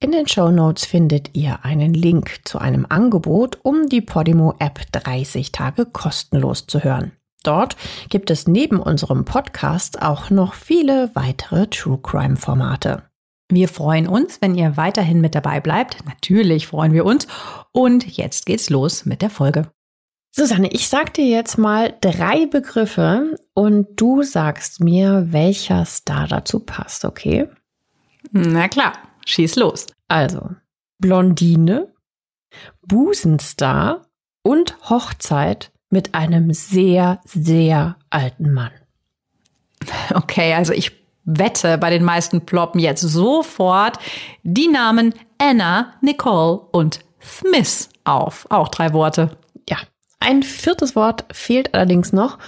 In den Show Notes findet ihr einen Link zu einem Angebot, um die Podimo App 30 Tage kostenlos zu hören. Dort gibt es neben unserem Podcast auch noch viele weitere True Crime Formate. Wir freuen uns, wenn ihr weiterhin mit dabei bleibt. Natürlich freuen wir uns. Und jetzt geht's los mit der Folge. Susanne, ich sag dir jetzt mal drei Begriffe und du sagst mir, welcher Star dazu passt, okay? Na klar, schieß los. Also, Blondine, Busenstar und Hochzeit mit einem sehr, sehr alten Mann. Okay, also ich wette, bei den meisten ploppen jetzt sofort die Namen Anna, Nicole und Smith auf. Auch drei Worte. Ein viertes Wort fehlt allerdings noch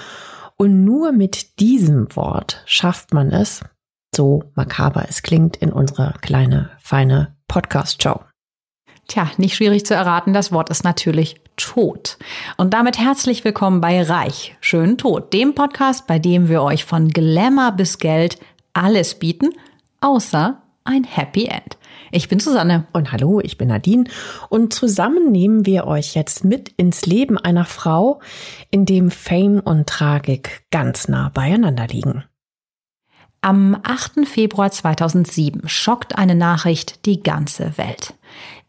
und nur mit diesem Wort schafft man es, so makaber es klingt, in unsere kleine, feine Podcast-Show. Tja, nicht schwierig zu erraten, das Wort ist natürlich Tod. Und damit herzlich willkommen bei Reich, schön Tod, dem Podcast, bei dem wir euch von Glamour bis Geld alles bieten, außer ein Happy End. Ich bin Susanne. Und hallo, ich bin Nadine. Und zusammen nehmen wir euch jetzt mit ins Leben einer Frau, in dem Fame und Tragik ganz nah beieinander liegen. Am 8. Februar 2007 schockt eine Nachricht die ganze Welt.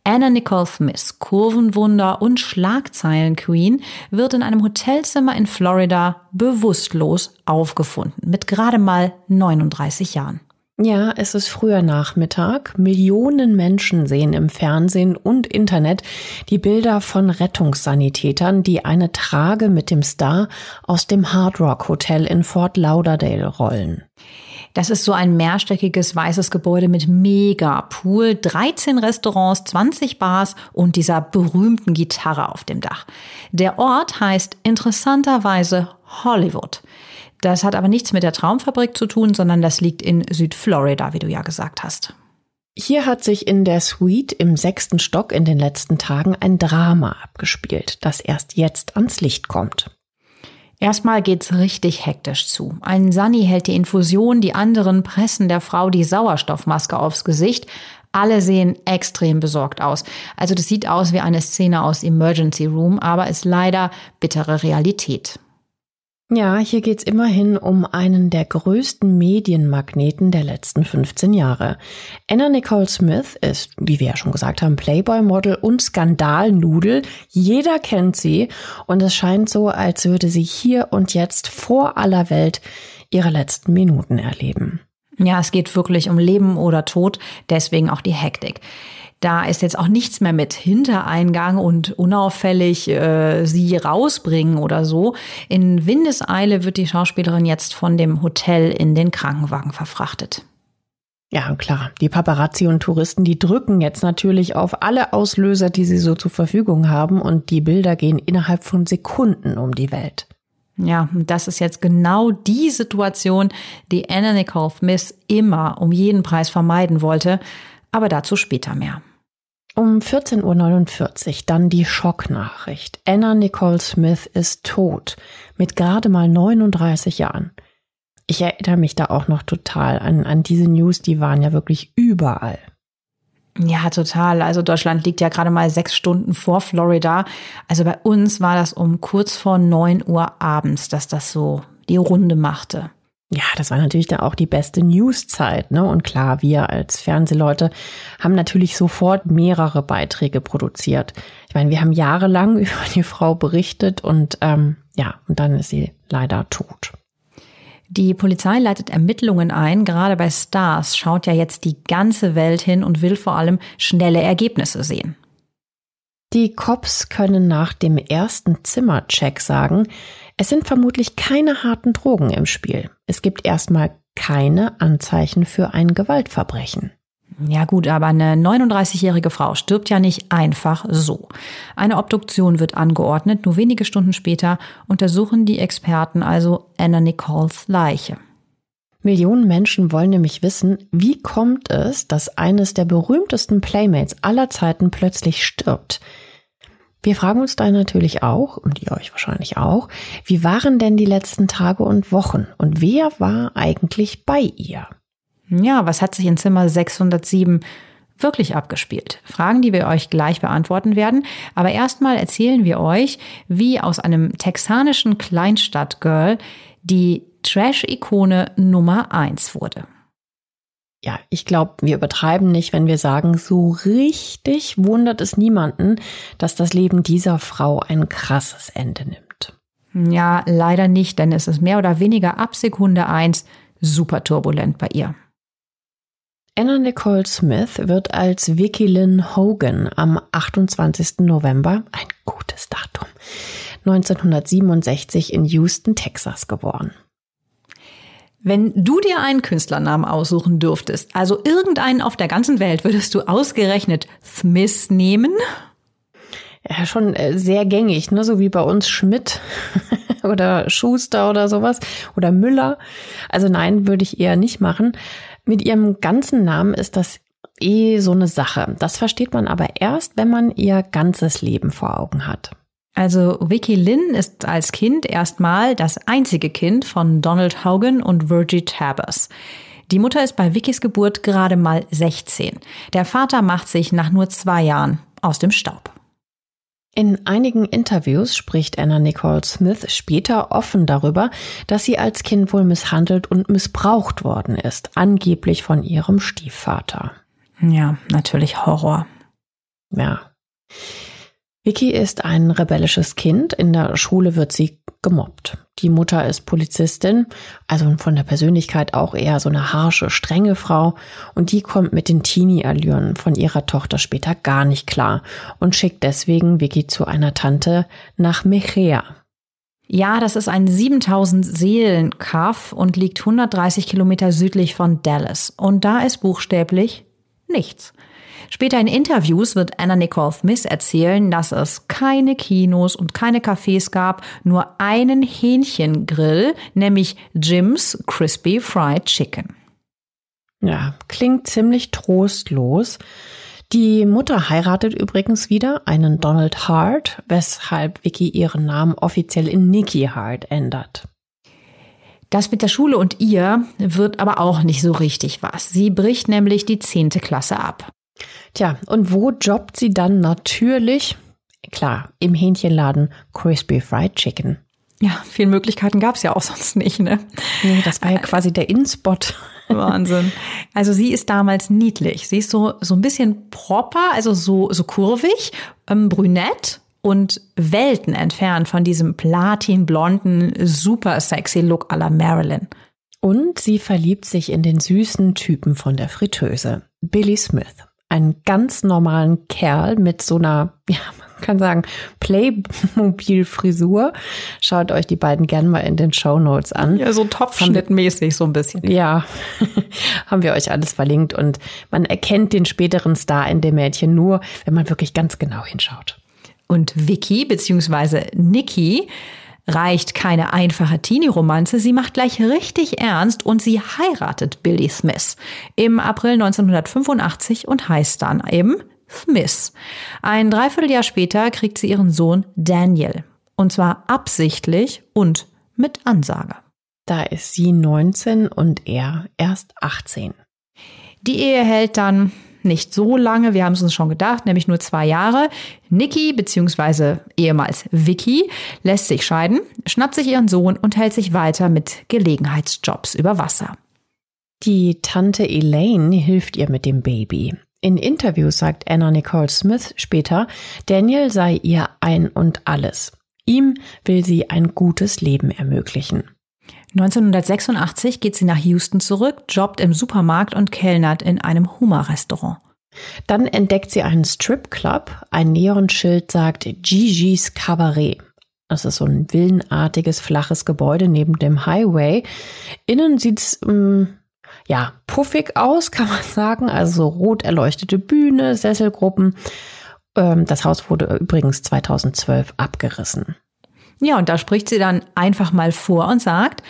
Anna Nicole Smith, Kurvenwunder und Schlagzeilen-Queen, wird in einem Hotelzimmer in Florida bewusstlos aufgefunden, mit gerade mal 39 Jahren. Ja, es ist früher Nachmittag. Millionen Menschen sehen im Fernsehen und Internet die Bilder von Rettungssanitätern, die eine Trage mit dem Star aus dem Hard Rock Hotel in Fort Lauderdale rollen. Das ist so ein mehrstöckiges weißes Gebäude mit mega Pool, 13 Restaurants, 20 Bars und dieser berühmten Gitarre auf dem Dach. Der Ort heißt interessanterweise Hollywood. Das hat aber nichts mit der Traumfabrik zu tun, sondern das liegt in Südflorida, wie du ja gesagt hast. Hier hat sich in der Suite im sechsten Stock in den letzten Tagen ein Drama abgespielt, das erst jetzt ans Licht kommt. Erstmal geht's richtig hektisch zu. Ein Sunny hält die Infusion, die anderen pressen der Frau die Sauerstoffmaske aufs Gesicht. Alle sehen extrem besorgt aus. Also das sieht aus wie eine Szene aus Emergency Room, aber ist leider bittere Realität. Ja, hier geht's immerhin um einen der größten Medienmagneten der letzten 15 Jahre. Anna Nicole Smith ist, wie wir ja schon gesagt haben, Playboy-Model und Skandalnudel. Jeder kennt sie und es scheint so, als würde sie hier und jetzt vor aller Welt ihre letzten Minuten erleben. Ja, es geht wirklich um Leben oder Tod, deswegen auch die Hektik. Da ist jetzt auch nichts mehr mit Hintereingang und unauffällig äh, sie rausbringen oder so. In Windeseile wird die Schauspielerin jetzt von dem Hotel in den Krankenwagen verfrachtet. Ja, klar. Die Paparazzi und Touristen, die drücken jetzt natürlich auf alle Auslöser, die sie so zur Verfügung haben und die Bilder gehen innerhalb von Sekunden um die Welt. Ja, das ist jetzt genau die Situation, die Anna Nicole Smith immer um jeden Preis vermeiden wollte, aber dazu später mehr. Um 14.49 Uhr dann die Schocknachricht. Anna Nicole Smith ist tot, mit gerade mal 39 Jahren. Ich erinnere mich da auch noch total an, an diese News, die waren ja wirklich überall. Ja, total. Also Deutschland liegt ja gerade mal sechs Stunden vor Florida. Also bei uns war das um kurz vor neun Uhr abends, dass das so die Runde machte. Ja, das war natürlich dann auch die beste Newszeit, ne? Und klar, wir als Fernsehleute haben natürlich sofort mehrere Beiträge produziert. Ich meine, wir haben jahrelang über die Frau berichtet und ähm, ja, und dann ist sie leider tot. Die Polizei leitet Ermittlungen ein. Gerade bei Stars schaut ja jetzt die ganze Welt hin und will vor allem schnelle Ergebnisse sehen. Die Cops können nach dem ersten Zimmercheck sagen, es sind vermutlich keine harten Drogen im Spiel. Es gibt erstmal keine Anzeichen für ein Gewaltverbrechen. Ja gut, aber eine 39-jährige Frau stirbt ja nicht einfach so. Eine Obduktion wird angeordnet. Nur wenige Stunden später untersuchen die Experten also Anna Nicoles Leiche. Millionen Menschen wollen nämlich wissen, wie kommt es, dass eines der berühmtesten Playmates aller Zeiten plötzlich stirbt. Wir fragen uns da natürlich auch, und ihr euch wahrscheinlich auch, wie waren denn die letzten Tage und Wochen und wer war eigentlich bei ihr? Ja, was hat sich in Zimmer 607 wirklich abgespielt? Fragen, die wir euch gleich beantworten werden. Aber erstmal erzählen wir euch, wie aus einem texanischen Kleinstadtgirl die Trash-Ikone Nummer eins wurde. Ja, ich glaube, wir übertreiben nicht, wenn wir sagen, so richtig wundert es niemanden, dass das Leben dieser Frau ein krasses Ende nimmt. Ja, leider nicht, denn es ist mehr oder weniger ab Sekunde eins super turbulent bei ihr. Anna Nicole Smith wird als Vicky Lynn Hogan am 28. November, ein gutes Datum, 1967 in Houston, Texas geboren. Wenn du dir einen Künstlernamen aussuchen dürftest, also irgendeinen auf der ganzen Welt, würdest du ausgerechnet Smith nehmen? Ja, schon äh, sehr gängig, ne? so wie bei uns Schmidt oder Schuster oder sowas oder Müller. Also nein, würde ich eher nicht machen. Mit ihrem ganzen Namen ist das eh so eine Sache. Das versteht man aber erst, wenn man ihr ganzes Leben vor Augen hat. Also Vicky Lynn ist als Kind erstmal das einzige Kind von Donald Hogan und Virgie Tabers. Die Mutter ist bei Vickys Geburt gerade mal 16. Der Vater macht sich nach nur zwei Jahren aus dem Staub. In einigen Interviews spricht Anna Nicole Smith später offen darüber, dass sie als Kind wohl misshandelt und missbraucht worden ist, angeblich von ihrem Stiefvater. Ja, natürlich Horror. Ja. Vicky ist ein rebellisches Kind. In der Schule wird sie gemobbt. Die Mutter ist Polizistin, also von der Persönlichkeit auch eher so eine harsche, strenge Frau. Und die kommt mit den Teenie-Allüren von ihrer Tochter später gar nicht klar und schickt deswegen Vicky zu einer Tante nach Mechea. Ja, das ist ein 7000 Seelen Kaff und liegt 130 Kilometer südlich von Dallas. Und da ist buchstäblich nichts. Später in Interviews wird Anna Nicole Smith erzählen, dass es keine Kinos und keine Cafés gab, nur einen Hähnchengrill, nämlich Jim's Crispy Fried Chicken. Ja, klingt ziemlich trostlos. Die Mutter heiratet übrigens wieder einen Donald Hart, weshalb Vicky ihren Namen offiziell in Nikki Hart ändert. Das mit der Schule und ihr wird aber auch nicht so richtig was. Sie bricht nämlich die zehnte Klasse ab. Tja, und wo jobbt sie dann natürlich? Klar, im Hähnchenladen Crispy Fried Chicken. Ja, viele Möglichkeiten gab es ja auch sonst nicht, ne? Nee, das war ja quasi der In-Spot. Wahnsinn. Also sie ist damals niedlich. Sie ist so, so ein bisschen proper, also so, so kurvig, ähm, brünett und Welten entfernt von diesem platinblonden, super sexy Look à la Marilyn. Und sie verliebt sich in den süßen Typen von der Fritteuse, Billy Smith einen ganz normalen Kerl mit so einer, ja, man kann sagen, Playmobil-Frisur. Schaut euch die beiden gerne mal in den Show Notes an. Ja, so Topfschnittmäßig so ein bisschen. Ja, haben wir euch alles verlinkt und man erkennt den späteren Star in dem Mädchen nur, wenn man wirklich ganz genau hinschaut. Und Vicky bzw. Nikki reicht keine einfache Teenie-Romanze, sie macht gleich richtig ernst und sie heiratet Billy Smith im April 1985 und heißt dann eben Smith. Ein Dreivierteljahr später kriegt sie ihren Sohn Daniel. Und zwar absichtlich und mit Ansage. Da ist sie 19 und er erst 18. Die Ehe hält dann nicht so lange, wir haben es uns schon gedacht, nämlich nur zwei Jahre. Nikki bzw. ehemals Vicky lässt sich scheiden, schnappt sich ihren Sohn und hält sich weiter mit Gelegenheitsjobs über Wasser. Die Tante Elaine hilft ihr mit dem Baby. In Interviews sagt Anna Nicole Smith später, Daniel sei ihr ein und alles. Ihm will sie ein gutes Leben ermöglichen. 1986 geht sie nach Houston zurück, jobbt im Supermarkt und kellnert in einem Hummer-Restaurant. Dann entdeckt sie einen Stripclub. Ein Neonschild sagt Gigi's Cabaret. Das ist so ein villenartiges, flaches Gebäude neben dem Highway. Innen sieht's ähm, ja, puffig aus, kann man sagen. Also rot erleuchtete Bühne, Sesselgruppen. Ähm, das Haus wurde übrigens 2012 abgerissen. Ja, und da spricht sie dann einfach mal vor und sagt,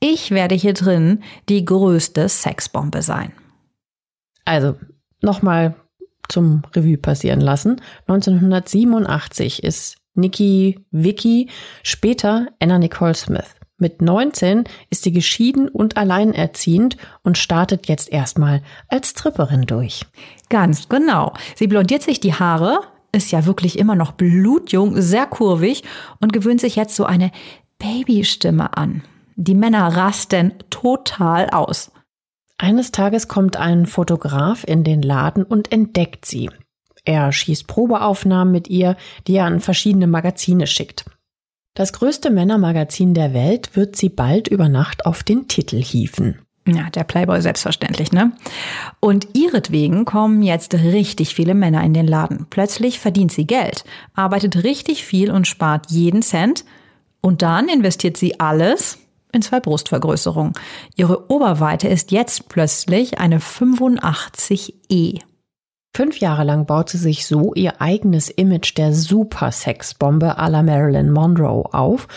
ich werde hier drin die größte Sexbombe sein. Also nochmal zum Revue passieren lassen. 1987 ist Nikki Vicky, später Anna Nicole Smith. Mit 19 ist sie geschieden und alleinerziehend und startet jetzt erstmal als Tripperin durch. Ganz genau. Sie blondiert sich die Haare, ist ja wirklich immer noch blutjung, sehr kurvig und gewöhnt sich jetzt so eine Babystimme an. Die Männer rasten total aus. Eines Tages kommt ein Fotograf in den Laden und entdeckt sie. Er schießt Probeaufnahmen mit ihr, die er an verschiedene Magazine schickt. Das größte Männermagazin der Welt wird sie bald über Nacht auf den Titel hieven. Ja, der Playboy selbstverständlich, ne? Und ihretwegen kommen jetzt richtig viele Männer in den Laden. Plötzlich verdient sie Geld, arbeitet richtig viel und spart jeden Cent. Und dann investiert sie alles in zwei Brustvergrößerungen. Ihre Oberweite ist jetzt plötzlich eine 85E. Fünf Jahre lang baut sie sich so ihr eigenes Image der Super-Sex-Bombe à la Marilyn Monroe auf.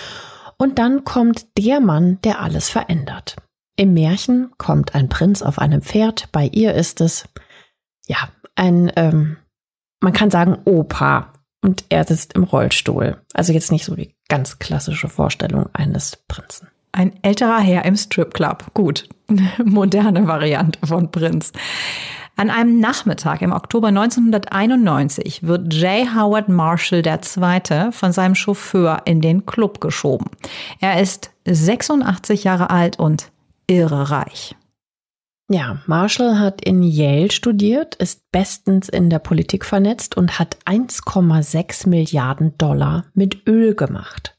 Und dann kommt der Mann, der alles verändert. Im Märchen kommt ein Prinz auf einem Pferd. Bei ihr ist es, ja, ein, ähm, man kann sagen, Opa. Und er sitzt im Rollstuhl. Also jetzt nicht so die ganz klassische Vorstellung eines Prinzen. Ein älterer Herr im Stripclub. Gut, moderne Variante von Prinz. An einem Nachmittag im Oktober 1991 wird J. Howard Marshall II. von seinem Chauffeur in den Club geschoben. Er ist 86 Jahre alt und irre reich. Ja, Marshall hat in Yale studiert, ist bestens in der Politik vernetzt und hat 1,6 Milliarden Dollar mit Öl gemacht.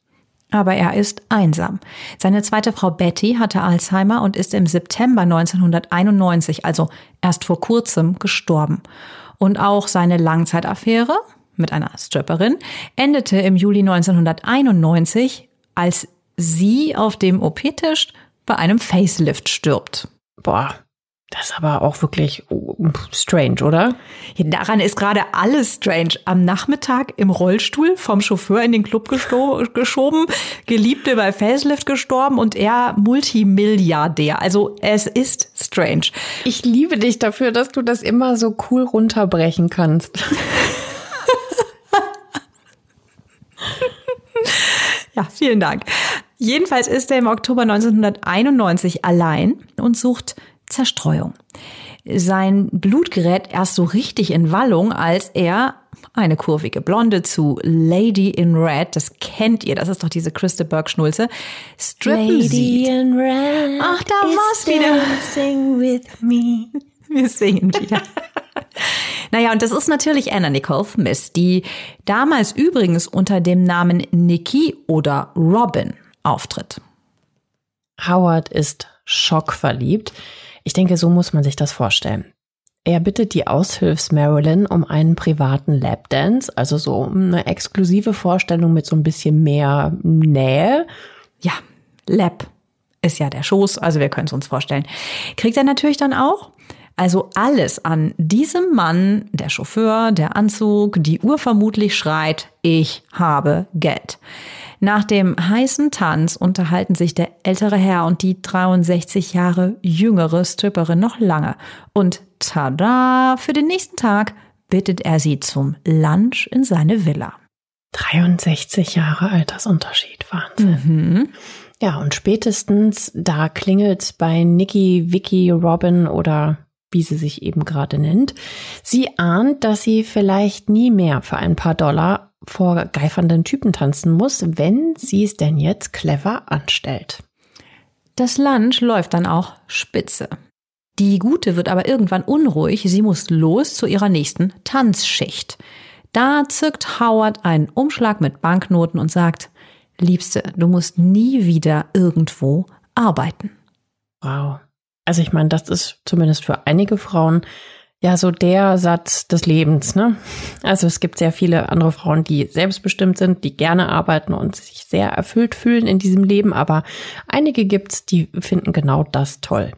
Aber er ist einsam. Seine zweite Frau Betty hatte Alzheimer und ist im September 1991, also erst vor kurzem, gestorben. Und auch seine Langzeitaffäre mit einer Stripperin endete im Juli 1991, als sie auf dem OP-Tisch bei einem Facelift stirbt. Boah, das ist aber auch wirklich strange, oder? Ja, daran ist gerade alles strange. Am Nachmittag im Rollstuhl vom Chauffeur in den Club geschoben, Geliebte bei Facelift gestorben und er Multimilliardär. Also es ist strange. Ich liebe dich dafür, dass du das immer so cool runterbrechen kannst. ja, vielen Dank. Jedenfalls ist er im Oktober 1991 allein und sucht Zerstreuung. Sein Blut gerät erst so richtig in Wallung, als er eine kurvige Blonde zu Lady in Red, das kennt ihr, das ist doch diese Christa Burke-Schnulze, strippen Lady sieht. in Red Ach, da war's wieder. Sing with me. Wir singen wieder. naja, und das ist natürlich Anna Nicole Smith, die damals übrigens unter dem Namen Nikki oder Robin auftritt. Howard ist schockverliebt. Ich denke, so muss man sich das vorstellen. Er bittet die Aushilfs Marilyn um einen privaten Lapdance, also so eine exklusive Vorstellung mit so ein bisschen mehr Nähe. Ja, Lap ist ja der Schoß, also wir können es uns vorstellen. Kriegt er natürlich dann auch. Also alles an diesem Mann, der Chauffeur, der Anzug, die Uhr vermutlich schreit, ich habe Geld. Nach dem heißen Tanz unterhalten sich der ältere Herr und die 63 Jahre jüngere Stripperin noch lange. Und tada, für den nächsten Tag bittet er sie zum Lunch in seine Villa. 63 Jahre Altersunterschied, Wahnsinn. Mhm. Ja, und spätestens da klingelt bei Nikki, Vicky, Robin oder wie sie sich eben gerade nennt. Sie ahnt, dass sie vielleicht nie mehr für ein paar Dollar vor geifernden Typen tanzen muss, wenn sie es denn jetzt clever anstellt. Das Lunch läuft dann auch spitze. Die Gute wird aber irgendwann unruhig, sie muss los zu ihrer nächsten Tanzschicht. Da zückt Howard einen Umschlag mit Banknoten und sagt, Liebste, du musst nie wieder irgendwo arbeiten. Wow. Also ich meine, das ist zumindest für einige Frauen ja so der Satz des Lebens. Ne? Also es gibt sehr viele andere Frauen, die selbstbestimmt sind, die gerne arbeiten und sich sehr erfüllt fühlen in diesem Leben, aber einige gibt's, die finden genau das toll.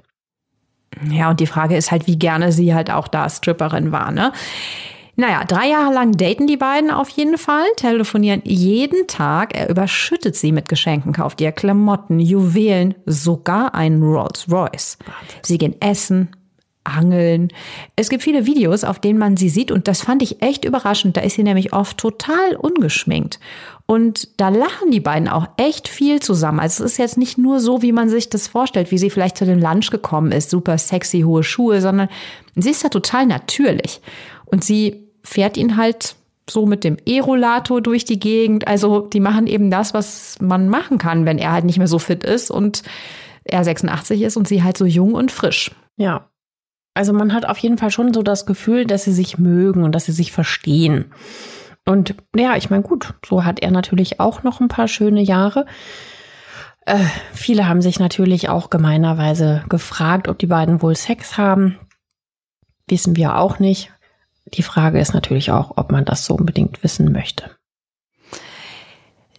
Ja, und die Frage ist halt, wie gerne sie halt auch da Stripperin war, ne? Naja, drei Jahre lang daten die beiden auf jeden Fall, telefonieren jeden Tag. Er überschüttet sie mit Geschenken, kauft ihr Klamotten, Juwelen, sogar einen Rolls Royce. Sie gehen essen, angeln. Es gibt viele Videos, auf denen man sie sieht und das fand ich echt überraschend. Da ist sie nämlich oft total ungeschminkt. Und da lachen die beiden auch echt viel zusammen. Also es ist jetzt nicht nur so, wie man sich das vorstellt, wie sie vielleicht zu dem Lunch gekommen ist, super sexy, hohe Schuhe, sondern sie ist da total natürlich. Und sie fährt ihn halt so mit dem E-Rollator durch die Gegend. Also die machen eben das, was man machen kann, wenn er halt nicht mehr so fit ist und er 86 ist und sie halt so jung und frisch. Ja. Also man hat auf jeden Fall schon so das Gefühl, dass sie sich mögen und dass sie sich verstehen. Und ja, ich meine, gut, so hat er natürlich auch noch ein paar schöne Jahre. Äh, viele haben sich natürlich auch gemeinerweise gefragt, ob die beiden wohl Sex haben. Wissen wir auch nicht. Die Frage ist natürlich auch, ob man das so unbedingt wissen möchte.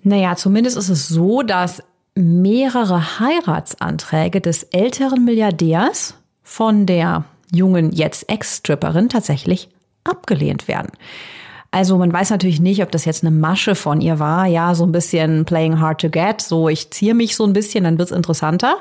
Naja, zumindest ist es so, dass mehrere Heiratsanträge des älteren Milliardärs von der jungen jetzt Ex-Stripperin tatsächlich abgelehnt werden. Also man weiß natürlich nicht, ob das jetzt eine Masche von ihr war. Ja, so ein bisschen playing hard to get. So, ich ziehe mich so ein bisschen, dann wird's interessanter.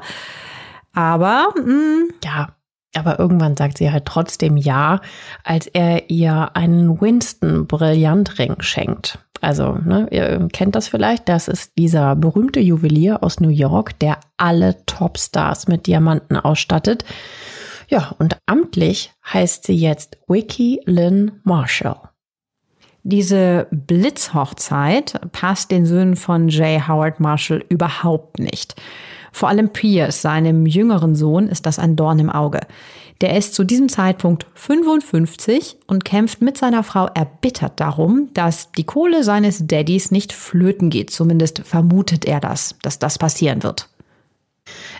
Aber mh, mm, ja, aber irgendwann sagt sie halt trotzdem ja, als er ihr einen Winston Brillantring schenkt. Also, ne, ihr kennt das vielleicht, das ist dieser berühmte Juwelier aus New York, der alle Topstars mit Diamanten ausstattet. Ja, und amtlich heißt sie jetzt Wiki Lynn Marshall. Diese Blitzhochzeit passt den Söhnen von J. Howard Marshall überhaupt nicht. Vor allem Pierce, seinem jüngeren Sohn, ist das ein Dorn im Auge. Der ist zu diesem Zeitpunkt 55 und kämpft mit seiner Frau erbittert darum, dass die Kohle seines Daddys nicht flöten geht. Zumindest vermutet er das, dass das passieren wird.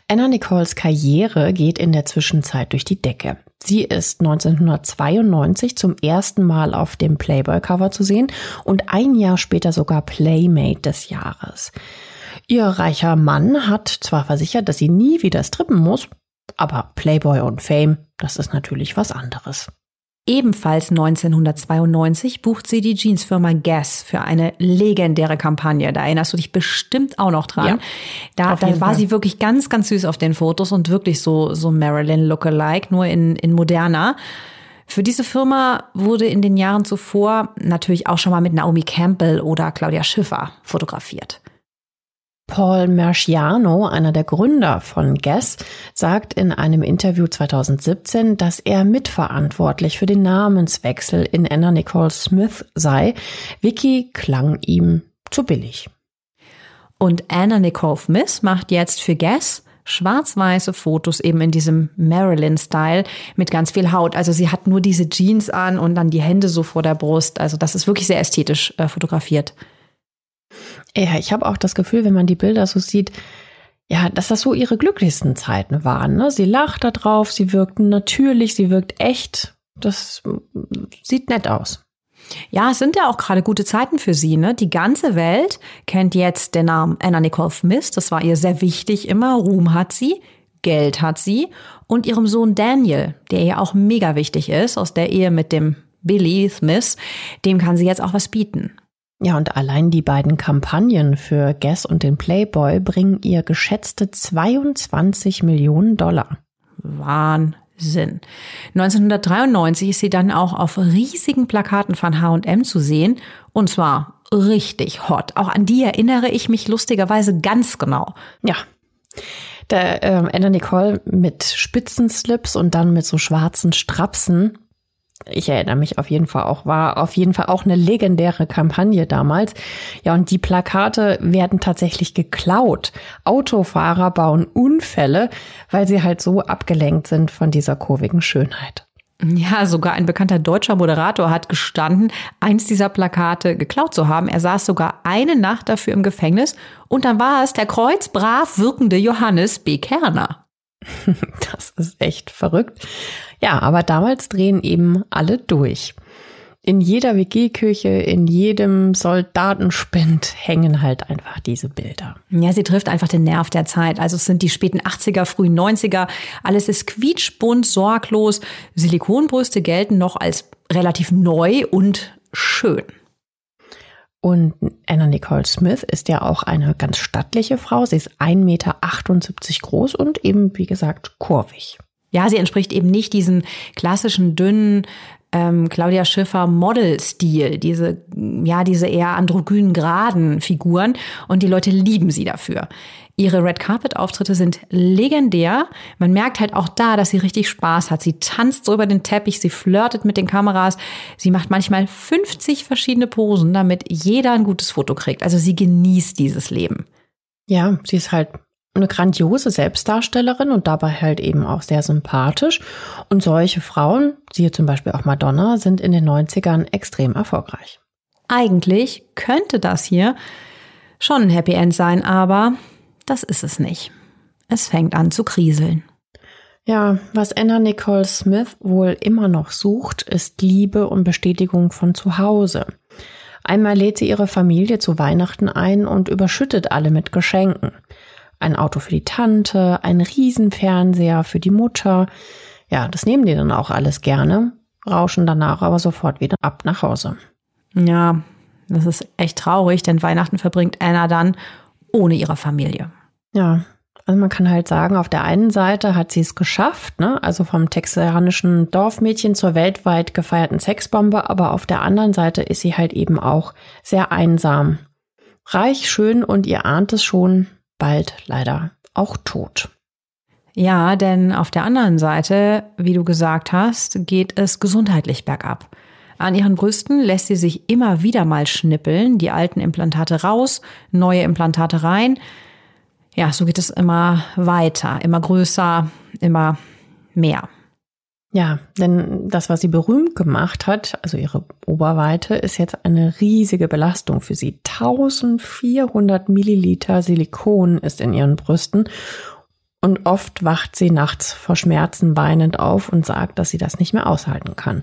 Anna Nicoles Karriere geht in der Zwischenzeit durch die Decke. Sie ist 1992 zum ersten Mal auf dem Playboy-Cover zu sehen und ein Jahr später sogar Playmate des Jahres. Ihr reicher Mann hat zwar versichert, dass sie nie wieder strippen muss, aber Playboy und Fame, das ist natürlich was anderes. Ebenfalls 1992 bucht sie die Jeansfirma Guess für eine legendäre Kampagne. Da erinnerst du dich bestimmt auch noch dran. Ja, da, da war Fall. sie wirklich ganz, ganz süß auf den Fotos und wirklich so, so Marilyn Lookalike, nur in, in moderner. Für diese Firma wurde in den Jahren zuvor natürlich auch schon mal mit Naomi Campbell oder Claudia Schiffer fotografiert. Paul Marciano, einer der Gründer von Guess, sagt in einem Interview 2017, dass er mitverantwortlich für den Namenswechsel in Anna Nicole Smith sei. Vicky klang ihm zu billig. Und Anna Nicole Smith macht jetzt für Guess schwarz-weiße Fotos eben in diesem Marilyn-Style mit ganz viel Haut. Also sie hat nur diese Jeans an und dann die Hände so vor der Brust. Also das ist wirklich sehr ästhetisch äh, fotografiert. Ja, ich habe auch das Gefühl, wenn man die Bilder so sieht, ja, dass das so ihre glücklichsten Zeiten waren. Ne? Sie lacht da drauf, sie wirkt natürlich, sie wirkt echt. Das sieht nett aus. Ja, es sind ja auch gerade gute Zeiten für sie. Ne? Die ganze Welt kennt jetzt den Namen Anna Nicole Smith. Das war ihr sehr wichtig immer. Ruhm hat sie, Geld hat sie und ihrem Sohn Daniel, der ihr auch mega wichtig ist, aus der Ehe mit dem Billy Smith, dem kann sie jetzt auch was bieten. Ja, und allein die beiden Kampagnen für Guess und den Playboy bringen ihr geschätzte 22 Millionen Dollar. Wahnsinn. 1993 ist sie dann auch auf riesigen Plakaten von H&M zu sehen und zwar richtig hot. Auch an die erinnere ich mich lustigerweise ganz genau. Ja. Der äh, Anna Nicole mit Spitzenslips und dann mit so schwarzen Strapsen ich erinnere mich auf jeden Fall auch, war auf jeden Fall auch eine legendäre Kampagne damals. Ja, und die Plakate werden tatsächlich geklaut. Autofahrer bauen Unfälle, weil sie halt so abgelenkt sind von dieser kurvigen Schönheit. Ja, sogar ein bekannter deutscher Moderator hat gestanden, eins dieser Plakate geklaut zu haben. Er saß sogar eine Nacht dafür im Gefängnis und dann war es der kreuzbrav wirkende Johannes B. Kerner. Das ist echt verrückt. Ja, aber damals drehen eben alle durch. in jeder WG-Küche, in jedem Soldatenspind hängen halt einfach diese Bilder. Ja, sie trifft einfach den Nerv der Zeit. Also es sind die späten 80er, frühen 90er. Alles ist quietschbunt, sorglos. Silikonbrüste gelten noch als relativ neu und schön. Und Anna Nicole Smith ist ja auch eine ganz stattliche Frau. Sie ist 1,78 Meter groß und eben, wie gesagt, kurvig. Ja, sie entspricht eben nicht diesen klassischen dünnen ähm, Claudia Schiffer Model-Stil, diese, ja, diese eher androgynen, geraden Figuren. Und die Leute lieben sie dafür. Ihre Red Carpet-Auftritte sind legendär. Man merkt halt auch da, dass sie richtig Spaß hat. Sie tanzt so über den Teppich, sie flirtet mit den Kameras. Sie macht manchmal 50 verschiedene Posen, damit jeder ein gutes Foto kriegt. Also sie genießt dieses Leben. Ja, sie ist halt eine grandiose Selbstdarstellerin und dabei halt eben auch sehr sympathisch. Und solche Frauen, siehe zum Beispiel auch Madonna, sind in den 90ern extrem erfolgreich. Eigentlich könnte das hier schon ein Happy End sein, aber das ist es nicht. Es fängt an zu kriseln. Ja, was Anna Nicole Smith wohl immer noch sucht, ist Liebe und Bestätigung von zu Hause. Einmal lädt sie ihre Familie zu Weihnachten ein und überschüttet alle mit Geschenken ein Auto für die Tante, ein Riesenfernseher für die Mutter. Ja, das nehmen die dann auch alles gerne, rauschen danach aber sofort wieder ab nach Hause. Ja, das ist echt traurig, denn Weihnachten verbringt Anna dann ohne ihre Familie. Ja, also man kann halt sagen, auf der einen Seite hat sie es geschafft, ne? also vom texanischen Dorfmädchen zur weltweit gefeierten Sexbombe, aber auf der anderen Seite ist sie halt eben auch sehr einsam. Reich, schön und ihr ahnt es schon, bald leider auch tot. Ja, denn auf der anderen Seite, wie du gesagt hast, geht es gesundheitlich bergab. An ihren Brüsten lässt sie sich immer wieder mal schnippeln, die alten Implantate raus, neue Implantate rein. Ja, so geht es immer weiter, immer größer, immer mehr. Ja, denn das, was sie berühmt gemacht hat, also ihre Oberweite, ist jetzt eine riesige Belastung für sie. 1400 Milliliter Silikon ist in ihren Brüsten und oft wacht sie nachts vor Schmerzen weinend auf und sagt, dass sie das nicht mehr aushalten kann.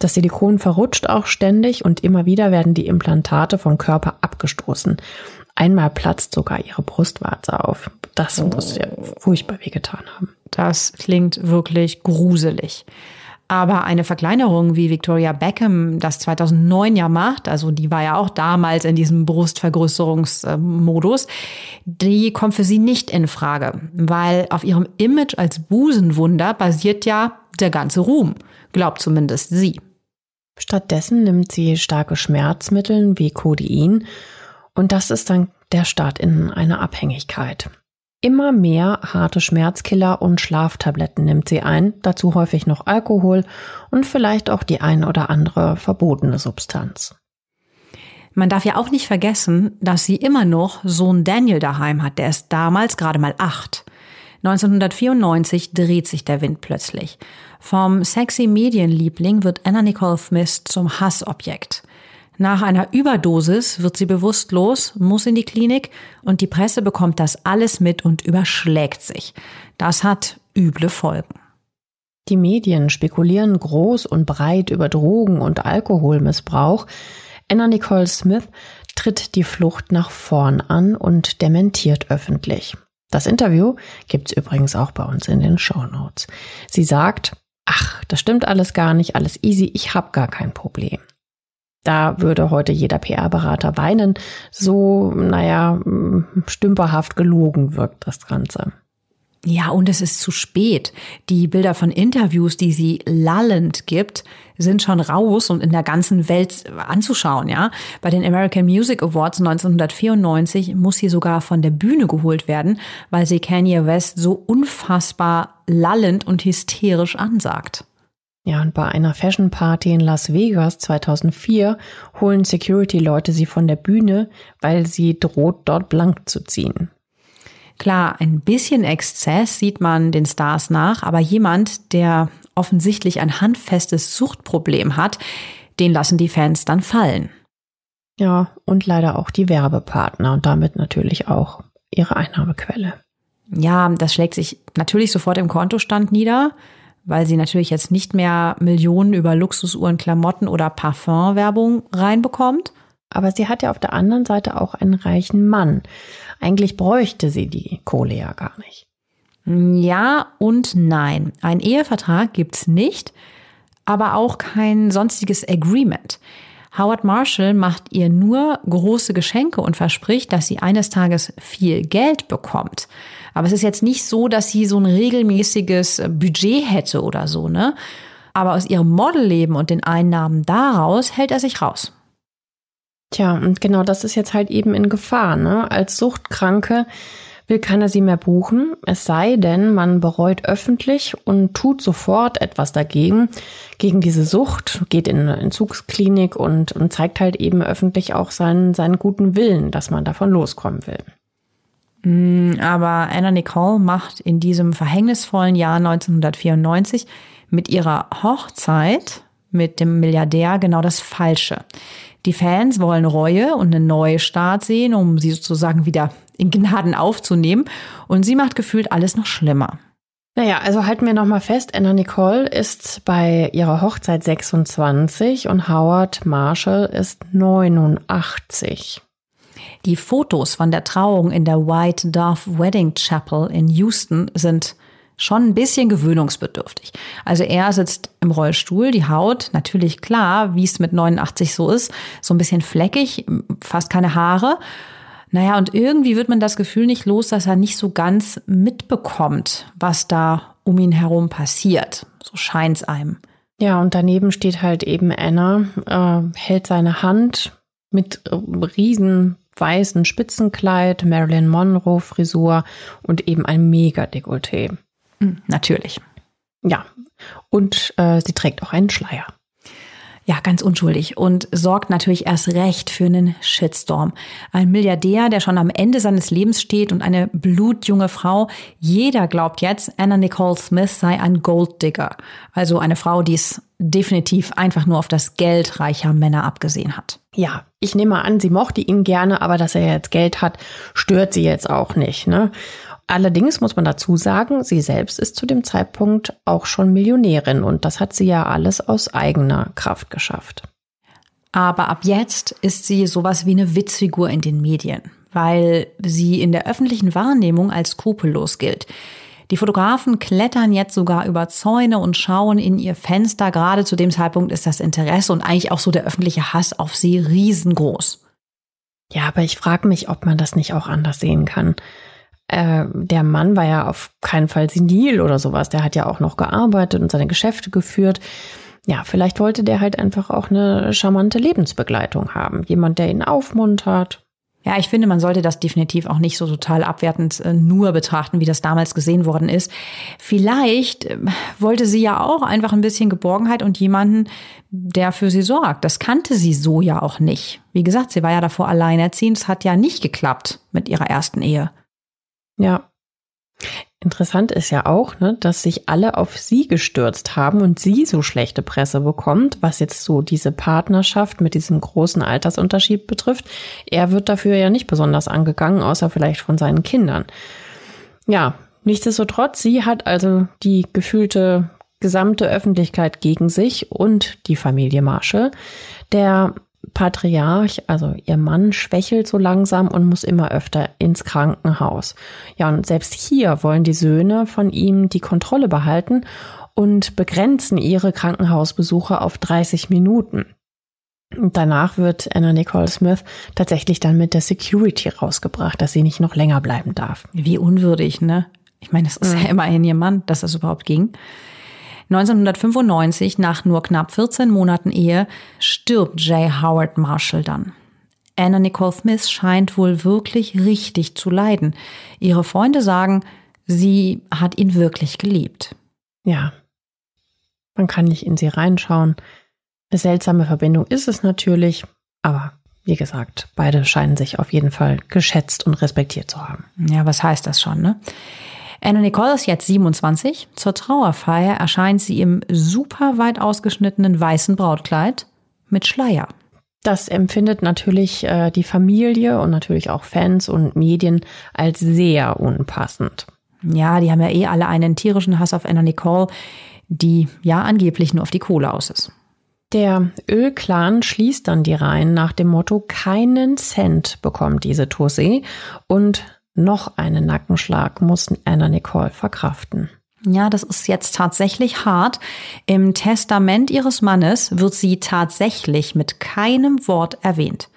Das Silikon verrutscht auch ständig und immer wieder werden die Implantate vom Körper abgestoßen. Einmal platzt sogar ihre Brustwarze auf. Das oh. muss ja furchtbar wehgetan haben. Das klingt wirklich gruselig. Aber eine Verkleinerung, wie Victoria Beckham das 2009 ja macht, also die war ja auch damals in diesem Brustvergrößerungsmodus, die kommt für sie nicht in Frage, weil auf ihrem Image als Busenwunder basiert ja der ganze Ruhm, glaubt zumindest sie. Stattdessen nimmt sie starke Schmerzmittel wie Codein und das ist dann der Start in eine Abhängigkeit. Immer mehr harte Schmerzkiller und Schlaftabletten nimmt sie ein, dazu häufig noch Alkohol und vielleicht auch die ein oder andere verbotene Substanz. Man darf ja auch nicht vergessen, dass sie immer noch Sohn Daniel daheim hat. Der ist damals gerade mal acht. 1994 dreht sich der Wind plötzlich. Vom sexy Medienliebling wird Anna Nicole Smith zum Hassobjekt. Nach einer Überdosis wird sie bewusstlos, muss in die Klinik und die Presse bekommt das alles mit und überschlägt sich. Das hat üble Folgen. Die Medien spekulieren groß und breit über Drogen- und Alkoholmissbrauch. Anna Nicole Smith tritt die Flucht nach vorn an und dementiert öffentlich. Das Interview gibt's übrigens auch bei uns in den Show Notes. Sie sagt, ach, das stimmt alles gar nicht, alles easy, ich hab gar kein Problem. Da würde heute jeder PR-Berater weinen. So, naja, stümperhaft gelogen wirkt das Ganze. Ja, und es ist zu spät. Die Bilder von Interviews, die sie lallend gibt, sind schon raus und in der ganzen Welt anzuschauen, ja. Bei den American Music Awards 1994 muss sie sogar von der Bühne geholt werden, weil sie Kanye West so unfassbar lallend und hysterisch ansagt. Ja, und bei einer Fashion Party in Las Vegas 2004 holen Security-Leute sie von der Bühne, weil sie droht, dort blank zu ziehen. Klar, ein bisschen Exzess sieht man den Stars nach, aber jemand, der offensichtlich ein handfestes Suchtproblem hat, den lassen die Fans dann fallen. Ja, und leider auch die Werbepartner und damit natürlich auch ihre Einnahmequelle. Ja, das schlägt sich natürlich sofort im Kontostand nieder weil sie natürlich jetzt nicht mehr Millionen über Luxusuhren, Klamotten oder Parfumwerbung reinbekommt. Aber sie hat ja auf der anderen Seite auch einen reichen Mann. Eigentlich bräuchte sie die Kohle ja gar nicht. Ja und nein. Ein Ehevertrag gibt's nicht, aber auch kein sonstiges Agreement. Howard Marshall macht ihr nur große Geschenke und verspricht, dass sie eines Tages viel Geld bekommt. Aber es ist jetzt nicht so, dass sie so ein regelmäßiges Budget hätte oder so, ne? Aber aus ihrem Modelleben und den Einnahmen daraus hält er sich raus. Tja, und genau das ist jetzt halt eben in Gefahr, ne? Als Suchtkranke will keiner sie mehr buchen, es sei denn, man bereut öffentlich und tut sofort etwas dagegen, gegen diese Sucht, geht in eine Entzugsklinik und, und zeigt halt eben öffentlich auch seinen, seinen guten Willen, dass man davon loskommen will. Mm, aber Anna Nicole macht in diesem verhängnisvollen Jahr 1994 mit ihrer Hochzeit mit dem Milliardär genau das Falsche. Die Fans wollen Reue und einen Neustart sehen, um sie sozusagen wieder in Gnaden aufzunehmen. Und sie macht gefühlt alles noch schlimmer. Naja, also halten wir nochmal fest, Anna Nicole ist bei ihrer Hochzeit 26 und Howard Marshall ist 89. Die Fotos von der Trauung in der White Dove Wedding Chapel in Houston sind schon ein bisschen gewöhnungsbedürftig. Also er sitzt im Rollstuhl, die Haut, natürlich klar, wie es mit 89 so ist, so ein bisschen fleckig, fast keine Haare. Naja, und irgendwie wird man das Gefühl nicht los, dass er nicht so ganz mitbekommt, was da um ihn herum passiert. So scheint's einem. Ja, und daneben steht halt eben Anna, äh, hält seine Hand mit äh, riesen weißen Spitzenkleid, Marilyn Monroe Frisur und eben ein mega Dekolleté. Hm, natürlich. Ja, und äh, sie trägt auch einen Schleier. Ja, ganz unschuldig und sorgt natürlich erst recht für einen Shitstorm. Ein Milliardär, der schon am Ende seines Lebens steht und eine blutjunge Frau. Jeder glaubt jetzt, Anna Nicole Smith sei ein Golddigger. Also eine Frau, die es definitiv einfach nur auf das Geld reicher Männer abgesehen hat. Ja, ich nehme an, sie mochte ihn gerne, aber dass er jetzt Geld hat, stört sie jetzt auch nicht. Ne? Allerdings muss man dazu sagen, sie selbst ist zu dem Zeitpunkt auch schon Millionärin und das hat sie ja alles aus eigener Kraft geschafft. Aber ab jetzt ist sie sowas wie eine Witzfigur in den Medien, weil sie in der öffentlichen Wahrnehmung als skrupellos gilt. Die Fotografen klettern jetzt sogar über Zäune und schauen in ihr Fenster. Gerade zu dem Zeitpunkt ist das Interesse und eigentlich auch so der öffentliche Hass auf sie riesengroß. Ja, aber ich frage mich, ob man das nicht auch anders sehen kann. Äh, der Mann war ja auf keinen Fall senil oder sowas. Der hat ja auch noch gearbeitet und seine Geschäfte geführt. Ja, vielleicht wollte der halt einfach auch eine charmante Lebensbegleitung haben. Jemand, der ihn aufmuntert. Ja, ich finde, man sollte das definitiv auch nicht so total abwertend äh, nur betrachten, wie das damals gesehen worden ist. Vielleicht äh, wollte sie ja auch einfach ein bisschen Geborgenheit und jemanden, der für sie sorgt. Das kannte sie so ja auch nicht. Wie gesagt, sie war ja davor alleinerziehend. Es hat ja nicht geklappt mit ihrer ersten Ehe. Ja. Interessant ist ja auch, ne, dass sich alle auf sie gestürzt haben und sie so schlechte Presse bekommt, was jetzt so diese Partnerschaft mit diesem großen Altersunterschied betrifft. Er wird dafür ja nicht besonders angegangen, außer vielleicht von seinen Kindern. Ja, nichtsdestotrotz, sie hat also die gefühlte gesamte Öffentlichkeit gegen sich und die Familie Marshall. Der Patriarch, also ihr Mann, schwächelt so langsam und muss immer öfter ins Krankenhaus. Ja, und selbst hier wollen die Söhne von ihm die Kontrolle behalten und begrenzen ihre Krankenhausbesuche auf 30 Minuten. Und danach wird Anna Nicole Smith tatsächlich dann mit der Security rausgebracht, dass sie nicht noch länger bleiben darf. Wie unwürdig, ne? Ich meine, das ist mhm. ja immerhin ihr Mann, dass das überhaupt ging. 1995, nach nur knapp 14 Monaten Ehe, stirbt J. Howard Marshall dann. Anna Nicole Smith scheint wohl wirklich richtig zu leiden. Ihre Freunde sagen, sie hat ihn wirklich geliebt. Ja, man kann nicht in sie reinschauen. Eine seltsame Verbindung ist es natürlich, aber wie gesagt, beide scheinen sich auf jeden Fall geschätzt und respektiert zu haben. Ja, was heißt das schon, ne? Anna Nicole ist jetzt 27. Zur Trauerfeier erscheint sie im super weit ausgeschnittenen weißen Brautkleid mit Schleier. Das empfindet natürlich äh, die Familie und natürlich auch Fans und Medien als sehr unpassend. Ja, die haben ja eh alle einen tierischen Hass auf Anna Nicole. die ja angeblich nur auf die Kohle aus ist. Der Ölclan schließt dann die Reihen nach dem Motto, keinen Cent bekommt diese Toussaint und noch einen Nackenschlag mussten Anna Nicole verkraften. Ja, das ist jetzt tatsächlich hart. Im Testament ihres Mannes wird sie tatsächlich mit keinem Wort erwähnt.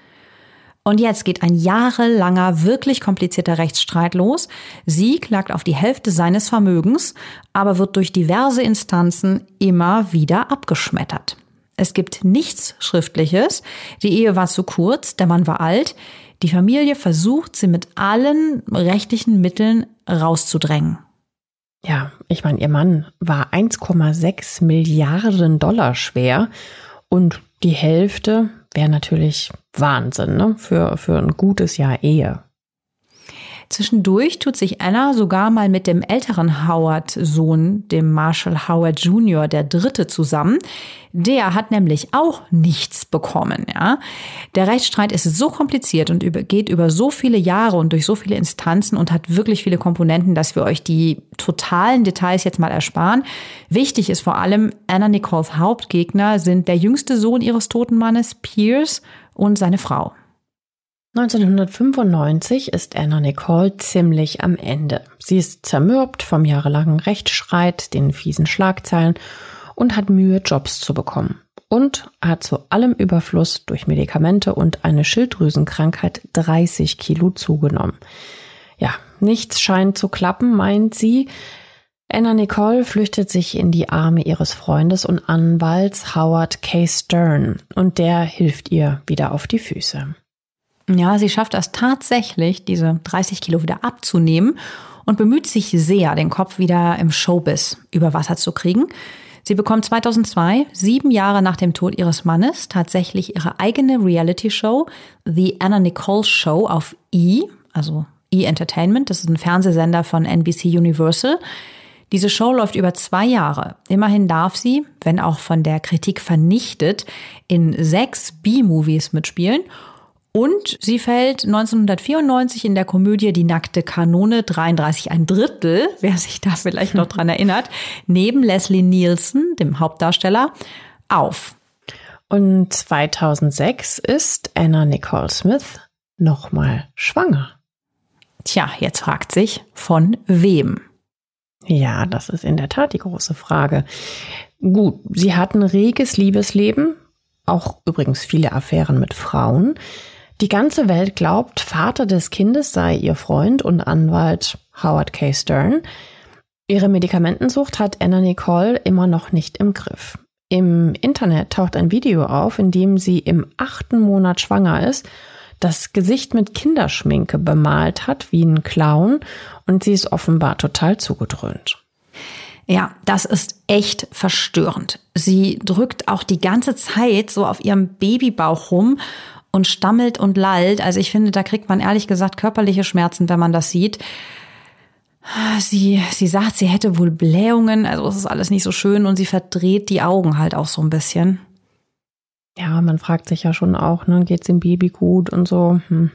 Und jetzt geht ein jahrelanger, wirklich komplizierter Rechtsstreit los. Sie klagt auf die Hälfte seines Vermögens, aber wird durch diverse Instanzen immer wieder abgeschmettert. Es gibt nichts Schriftliches. Die Ehe war zu kurz, der Mann war alt. Die Familie versucht, sie mit allen rechtlichen Mitteln rauszudrängen. Ja, ich meine, ihr Mann war 1,6 Milliarden Dollar schwer und die Hälfte wäre natürlich Wahnsinn ne? für, für ein gutes Jahr Ehe. Zwischendurch tut sich Anna sogar mal mit dem älteren Howard-Sohn, dem Marshall Howard Jr., der Dritte, zusammen. Der hat nämlich auch nichts bekommen. Ja? Der Rechtsstreit ist so kompliziert und geht über so viele Jahre und durch so viele Instanzen und hat wirklich viele Komponenten, dass wir euch die totalen Details jetzt mal ersparen. Wichtig ist vor allem, Anna Nicoles Hauptgegner sind der jüngste Sohn ihres toten Mannes, Pierce, und seine Frau. 1995 ist Anna Nicole ziemlich am Ende. Sie ist zermürbt vom jahrelangen Rechtsstreit, den fiesen Schlagzeilen und hat Mühe, Jobs zu bekommen. Und hat zu allem Überfluss durch Medikamente und eine Schilddrüsenkrankheit 30 Kilo zugenommen. Ja, nichts scheint zu klappen, meint sie. Anna Nicole flüchtet sich in die Arme ihres Freundes und Anwalts Howard K. Stern und der hilft ihr wieder auf die Füße. Ja, sie schafft es tatsächlich, diese 30 Kilo wieder abzunehmen und bemüht sich sehr, den Kopf wieder im Showbiz über Wasser zu kriegen. Sie bekommt 2002, sieben Jahre nach dem Tod ihres Mannes, tatsächlich ihre eigene Reality-Show, The Anna Nicole Show auf E, also E Entertainment. Das ist ein Fernsehsender von NBC Universal. Diese Show läuft über zwei Jahre. Immerhin darf sie, wenn auch von der Kritik vernichtet, in sechs B-Movies mitspielen und sie fällt 1994 in der Komödie Die nackte Kanone 33 ein Drittel, wer sich da vielleicht noch dran erinnert, neben Leslie Nielsen, dem Hauptdarsteller, auf. Und 2006 ist Anna Nicole Smith nochmal schwanger. Tja, jetzt fragt sich, von wem? Ja, das ist in der Tat die große Frage. Gut, sie hat ein reges Liebesleben, auch übrigens viele Affären mit Frauen. Die ganze Welt glaubt, Vater des Kindes sei ihr Freund und Anwalt Howard K. Stern. Ihre Medikamentensucht hat Anna Nicole immer noch nicht im Griff. Im Internet taucht ein Video auf, in dem sie im achten Monat schwanger ist, das Gesicht mit Kinderschminke bemalt hat wie ein Clown und sie ist offenbar total zugedröhnt. Ja, das ist echt verstörend. Sie drückt auch die ganze Zeit so auf ihrem Babybauch rum und stammelt und lallt. Also ich finde, da kriegt man ehrlich gesagt körperliche Schmerzen, wenn man das sieht. Sie, sie sagt, sie hätte wohl Blähungen, also es ist alles nicht so schön und sie verdreht die Augen halt auch so ein bisschen. Ja, man fragt sich ja schon auch, ne, geht's dem Baby gut und so. Hm.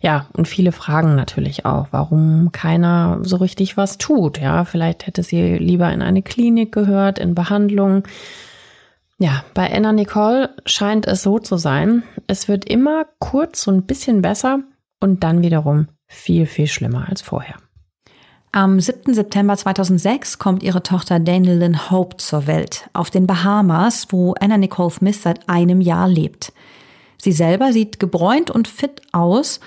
Ja, und viele fragen natürlich auch, warum keiner so richtig was tut. Ja, vielleicht hätte sie lieber in eine Klinik gehört, in Behandlung. Ja, bei Anna Nicole scheint es so zu sein. Es wird immer kurz so ein bisschen besser und dann wiederum viel, viel schlimmer als vorher. Am 7. September 2006 kommt ihre Tochter Daniel Hope zur Welt auf den Bahamas, wo Anna Nicole Smith seit einem Jahr lebt. Sie selber sieht gebräunt und fit aus,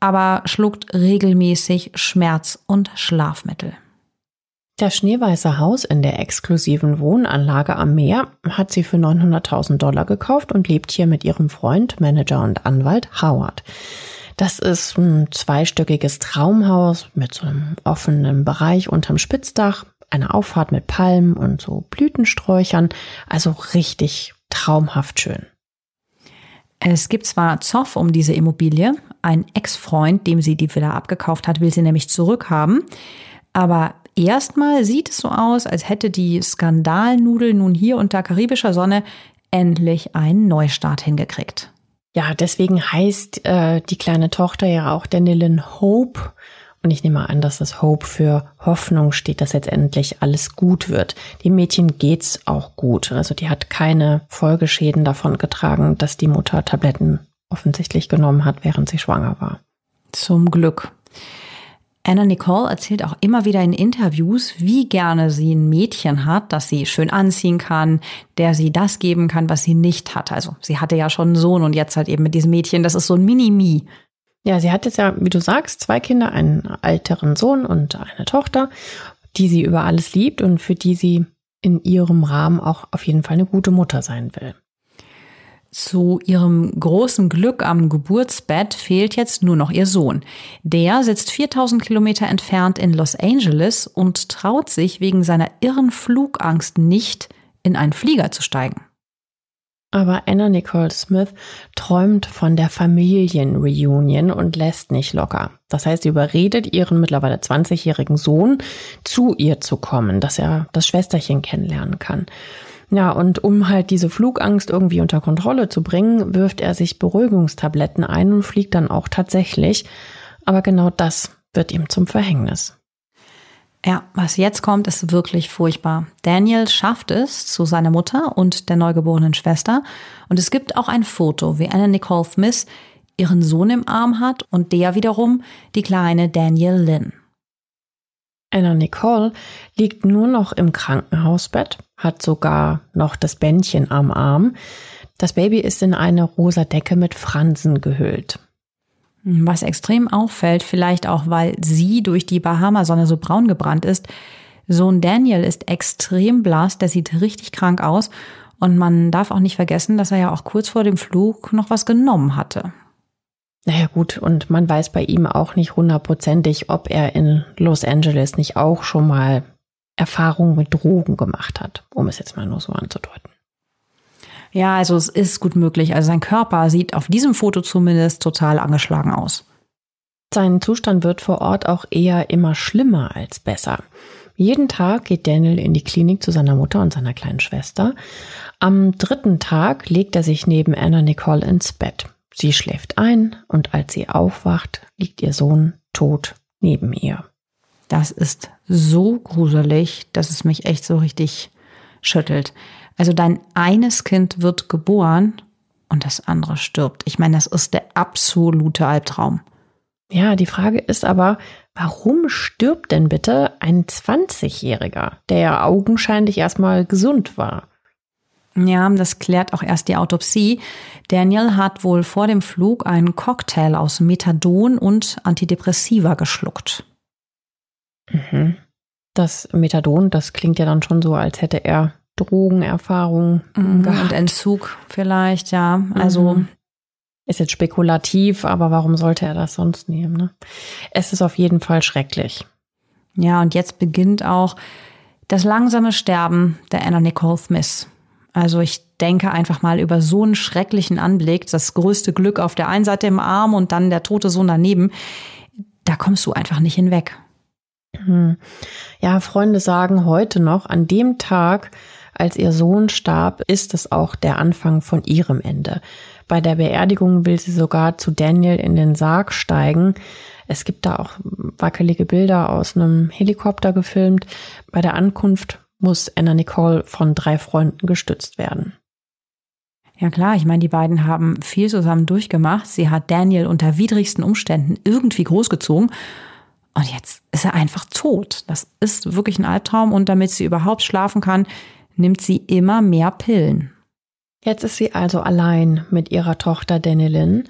aber schluckt regelmäßig Schmerz- und Schlafmittel. Das schneeweiße Haus in der exklusiven Wohnanlage am Meer hat sie für 900.000 Dollar gekauft und lebt hier mit ihrem Freund, Manager und Anwalt Howard. Das ist ein zweistöckiges Traumhaus mit so einem offenen Bereich unterm Spitzdach, eine Auffahrt mit Palmen und so Blütensträuchern, also richtig traumhaft schön. Es gibt zwar Zoff um diese Immobilie, ein Ex-Freund, dem sie die Villa abgekauft hat, will sie nämlich zurückhaben, aber Erstmal sieht es so aus, als hätte die Skandalnudel nun hier unter karibischer Sonne endlich einen Neustart hingekriegt. Ja, deswegen heißt äh, die kleine Tochter ja auch Danilin Hope Und ich nehme an, dass das Hope für Hoffnung steht, dass jetzt endlich alles gut wird. Dem Mädchen geht's auch gut. Also die hat keine Folgeschäden davon getragen, dass die Mutter Tabletten offensichtlich genommen hat, während sie schwanger war. Zum Glück. Anna Nicole erzählt auch immer wieder in Interviews, wie gerne sie ein Mädchen hat, das sie schön anziehen kann, der sie das geben kann, was sie nicht hat. Also sie hatte ja schon einen Sohn und jetzt halt eben mit diesem Mädchen, das ist so ein Mini-Mi. Ja, sie hat jetzt ja, wie du sagst, zwei Kinder, einen älteren Sohn und eine Tochter, die sie über alles liebt und für die sie in ihrem Rahmen auch auf jeden Fall eine gute Mutter sein will. Zu ihrem großen Glück am Geburtsbett fehlt jetzt nur noch ihr Sohn. Der sitzt 4000 Kilometer entfernt in Los Angeles und traut sich wegen seiner irren Flugangst nicht, in einen Flieger zu steigen. Aber Anna Nicole Smith träumt von der Familienreunion und lässt nicht locker. Das heißt, sie überredet ihren mittlerweile 20-jährigen Sohn, zu ihr zu kommen, dass er das Schwesterchen kennenlernen kann. Ja, und um halt diese Flugangst irgendwie unter Kontrolle zu bringen, wirft er sich Beruhigungstabletten ein und fliegt dann auch tatsächlich. Aber genau das wird ihm zum Verhängnis. Ja, was jetzt kommt, ist wirklich furchtbar. Daniel schafft es zu seiner Mutter und der neugeborenen Schwester. Und es gibt auch ein Foto, wie Anna Nicole Smith ihren Sohn im Arm hat und der wiederum die kleine Daniel Lynn. Anna Nicole liegt nur noch im Krankenhausbett, hat sogar noch das Bändchen am Arm. Das Baby ist in eine rosa Decke mit Fransen gehüllt. Was extrem auffällt, vielleicht auch weil sie durch die Bahamasonne so braun gebrannt ist, Sohn Daniel ist extrem blass, der sieht richtig krank aus und man darf auch nicht vergessen, dass er ja auch kurz vor dem Flug noch was genommen hatte. Naja gut, und man weiß bei ihm auch nicht hundertprozentig, ob er in Los Angeles nicht auch schon mal Erfahrungen mit Drogen gemacht hat, um es jetzt mal nur so anzudeuten. Ja, also es ist gut möglich. Also sein Körper sieht auf diesem Foto zumindest total angeschlagen aus. Sein Zustand wird vor Ort auch eher immer schlimmer als besser. Jeden Tag geht Daniel in die Klinik zu seiner Mutter und seiner kleinen Schwester. Am dritten Tag legt er sich neben Anna Nicole ins Bett. Sie schläft ein und als sie aufwacht, liegt ihr Sohn tot neben ihr. Das ist so gruselig, dass es mich echt so richtig schüttelt. Also dein eines Kind wird geboren und das andere stirbt. Ich meine, das ist der absolute Albtraum. Ja, die Frage ist aber, warum stirbt denn bitte ein 20-Jähriger, der ja augenscheinlich erstmal gesund war? Ja, das klärt auch erst die Autopsie. Daniel hat wohl vor dem Flug einen Cocktail aus Methadon und Antidepressiva geschluckt. Mhm. Das Methadon, das klingt ja dann schon so, als hätte er Drogenerfahrung mhm, gehabt. Und Entzug vielleicht, ja. Also mhm. ist jetzt spekulativ, aber warum sollte er das sonst nehmen? Ne? Es ist auf jeden Fall schrecklich. Ja, und jetzt beginnt auch das langsame Sterben der Anna Nicole Smith. Also ich denke einfach mal über so einen schrecklichen Anblick, das größte Glück auf der einen Seite im Arm und dann der tote Sohn daneben, da kommst du einfach nicht hinweg. Hm. Ja, Freunde sagen heute noch, an dem Tag, als ihr Sohn starb, ist es auch der Anfang von ihrem Ende. Bei der Beerdigung will sie sogar zu Daniel in den Sarg steigen. Es gibt da auch wackelige Bilder aus einem Helikopter gefilmt. Bei der Ankunft muss Anna Nicole von drei Freunden gestützt werden. Ja klar, ich meine, die beiden haben viel zusammen durchgemacht. Sie hat Daniel unter widrigsten Umständen irgendwie großgezogen. Und jetzt ist er einfach tot. Das ist wirklich ein Albtraum. Und damit sie überhaupt schlafen kann, nimmt sie immer mehr Pillen. Jetzt ist sie also allein mit ihrer Tochter Danilyn.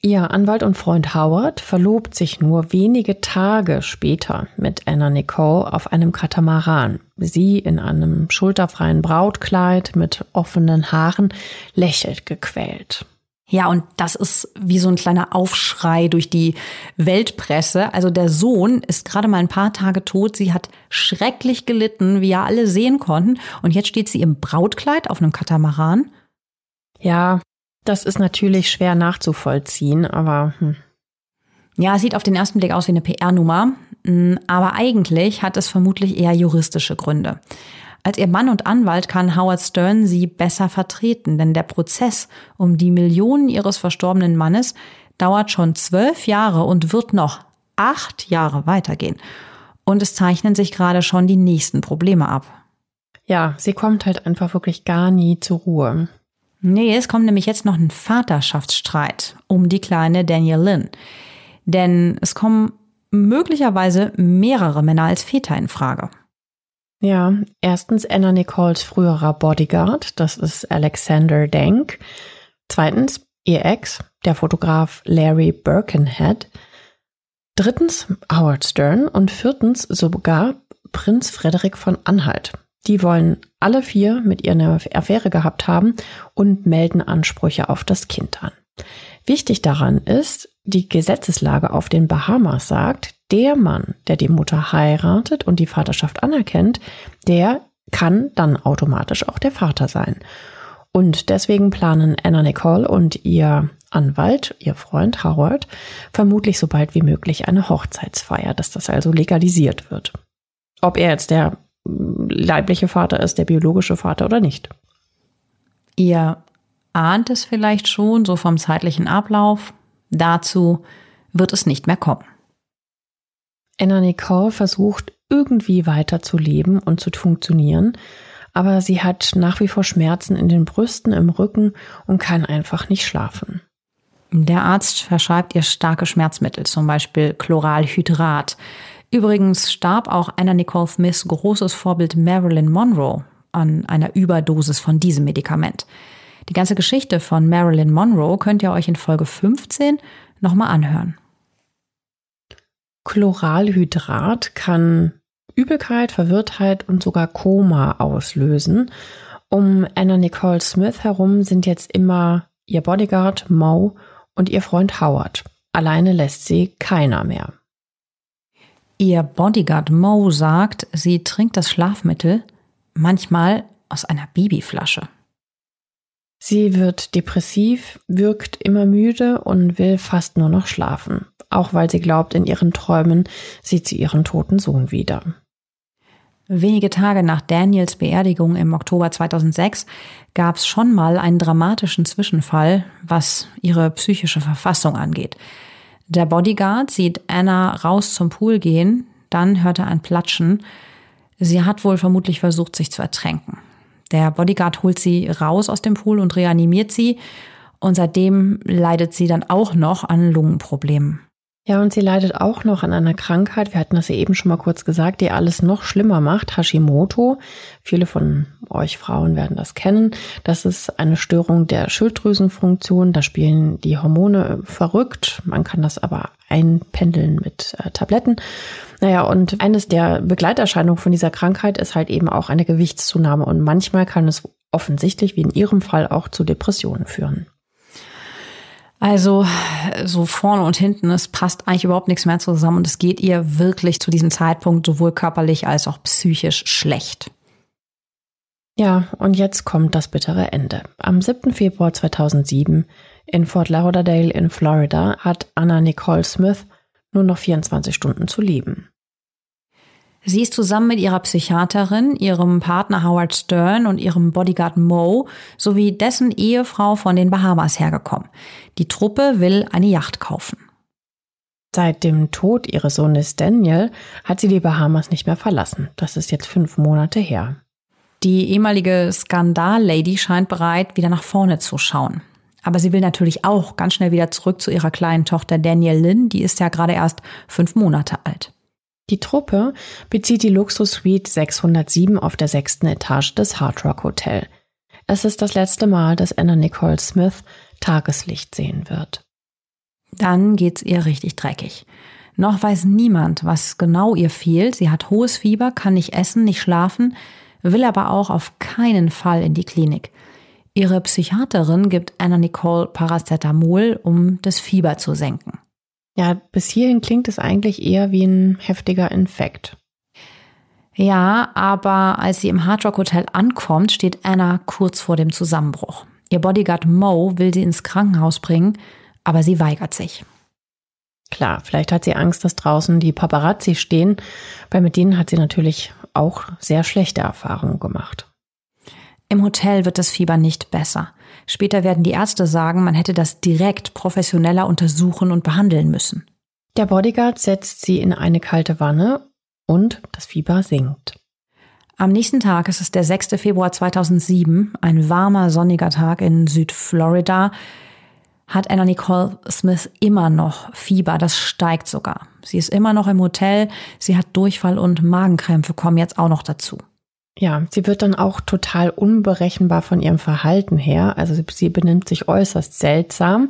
Ihr Anwalt und Freund Howard verlobt sich nur wenige Tage später mit Anna Nicole auf einem Katamaran. Sie in einem schulterfreien Brautkleid mit offenen Haaren lächelt gequält. Ja, und das ist wie so ein kleiner Aufschrei durch die Weltpresse. Also der Sohn ist gerade mal ein paar Tage tot. Sie hat schrecklich gelitten, wie ja alle sehen konnten. Und jetzt steht sie im Brautkleid auf einem Katamaran. Ja, das ist natürlich schwer nachzuvollziehen, aber. Hm. Ja, es sieht auf den ersten Blick aus wie eine PR-Nummer, hm, aber eigentlich hat es vermutlich eher juristische Gründe. Als ihr Mann und Anwalt kann Howard Stern sie besser vertreten, denn der Prozess um die Millionen ihres verstorbenen Mannes dauert schon zwölf Jahre und wird noch acht Jahre weitergehen. Und es zeichnen sich gerade schon die nächsten Probleme ab. Ja, sie kommt halt einfach wirklich gar nie zur Ruhe. Nee, es kommt nämlich jetzt noch ein Vaterschaftsstreit um die kleine Danielle Lynn. Denn es kommen möglicherweise mehrere Männer als Väter in Frage. Ja, erstens Anna Nicoles früherer Bodyguard, das ist Alexander Denk. Zweitens ihr Ex, der Fotograf Larry Birkenhead. Drittens Howard Stern und viertens sogar Prinz Frederik von Anhalt. Die wollen alle vier mit ihr eine Affäre gehabt haben und melden Ansprüche auf das Kind an. Wichtig daran ist, die Gesetzeslage auf den Bahamas sagt, der Mann, der die Mutter heiratet und die Vaterschaft anerkennt, der kann dann automatisch auch der Vater sein. Und deswegen planen Anna Nicole und ihr Anwalt, ihr Freund Howard, vermutlich so bald wie möglich eine Hochzeitsfeier, dass das also legalisiert wird. Ob er jetzt der leibliche Vater ist, der biologische Vater oder nicht. Ihr ahnt es vielleicht schon, so vom zeitlichen Ablauf. Dazu wird es nicht mehr kommen. Anna Nicole versucht irgendwie weiterzuleben und zu funktionieren, aber sie hat nach wie vor Schmerzen in den Brüsten, im Rücken und kann einfach nicht schlafen. Der Arzt verschreibt ihr starke Schmerzmittel, zum Beispiel Chloralhydrat. Übrigens starb auch Anna Nicole Smiths großes Vorbild Marilyn Monroe an einer Überdosis von diesem Medikament. Die ganze Geschichte von Marilyn Monroe könnt ihr euch in Folge 15 nochmal anhören. Chloralhydrat kann Übelkeit, Verwirrtheit und sogar Koma auslösen. Um Anna Nicole Smith herum sind jetzt immer ihr Bodyguard Mo und ihr Freund Howard. Alleine lässt sie keiner mehr. Ihr Bodyguard Mo sagt, sie trinkt das Schlafmittel manchmal aus einer Babyflasche. Sie wird depressiv, wirkt immer müde und will fast nur noch schlafen, auch weil sie glaubt, in ihren Träumen sieht sie ihren toten Sohn wieder. Wenige Tage nach Daniels Beerdigung im Oktober 2006 gab es schon mal einen dramatischen Zwischenfall, was ihre psychische Verfassung angeht. Der Bodyguard sieht Anna raus zum Pool gehen, dann hört er ein Platschen. Sie hat wohl vermutlich versucht, sich zu ertränken. Der Bodyguard holt sie raus aus dem Pool und reanimiert sie. Und seitdem leidet sie dann auch noch an Lungenproblemen. Ja, und sie leidet auch noch an einer Krankheit, wir hatten das ja eben schon mal kurz gesagt, die alles noch schlimmer macht, Hashimoto. Viele von euch Frauen werden das kennen. Das ist eine Störung der Schilddrüsenfunktion, da spielen die Hormone verrückt, man kann das aber einpendeln mit äh, Tabletten. Naja, und eines der Begleiterscheinungen von dieser Krankheit ist halt eben auch eine Gewichtszunahme und manchmal kann es offensichtlich, wie in ihrem Fall, auch zu Depressionen führen. Also so vorne und hinten, es passt eigentlich überhaupt nichts mehr zusammen und es geht ihr wirklich zu diesem Zeitpunkt sowohl körperlich als auch psychisch schlecht. Ja, und jetzt kommt das bittere Ende. Am 7. Februar 2007 in Fort Lauderdale in Florida hat Anna Nicole Smith nur noch 24 Stunden zu leben. Sie ist zusammen mit ihrer Psychiaterin, ihrem Partner Howard Stern und ihrem Bodyguard Mo sowie dessen Ehefrau von den Bahamas hergekommen. Die Truppe will eine Yacht kaufen. Seit dem Tod ihres Sohnes Daniel hat sie die Bahamas nicht mehr verlassen. Das ist jetzt fünf Monate her. Die ehemalige Skandal-Lady scheint bereit, wieder nach vorne zu schauen. Aber sie will natürlich auch ganz schnell wieder zurück zu ihrer kleinen Tochter Danielle Lynn, die ist ja gerade erst fünf Monate alt. Die Truppe bezieht die Luxus-Suite 607 auf der sechsten Etage des Hard Rock Hotel. Es ist das letzte Mal, dass Anna Nicole Smith Tageslicht sehen wird. Dann geht's ihr richtig dreckig. Noch weiß niemand, was genau ihr fehlt. Sie hat hohes Fieber, kann nicht essen, nicht schlafen, will aber auch auf keinen Fall in die Klinik. Ihre Psychiaterin gibt Anna Nicole Paracetamol, um das Fieber zu senken. Ja, bis hierhin klingt es eigentlich eher wie ein heftiger Infekt. Ja, aber als sie im Hard Rock Hotel ankommt, steht Anna kurz vor dem Zusammenbruch. Ihr Bodyguard Mo will sie ins Krankenhaus bringen, aber sie weigert sich. Klar, vielleicht hat sie Angst, dass draußen die Paparazzi stehen, weil mit denen hat sie natürlich auch sehr schlechte Erfahrungen gemacht. Im Hotel wird das Fieber nicht besser. Später werden die Ärzte sagen, man hätte das direkt professioneller untersuchen und behandeln müssen. Der Bodyguard setzt sie in eine kalte Wanne und das Fieber sinkt. Am nächsten Tag ist es der 6. Februar 2007, ein warmer, sonniger Tag in Südflorida, hat Anna Nicole Smith immer noch Fieber, das steigt sogar. Sie ist immer noch im Hotel, sie hat Durchfall und Magenkrämpfe kommen jetzt auch noch dazu. Ja, sie wird dann auch total unberechenbar von ihrem Verhalten her. Also sie benimmt sich äußerst seltsam.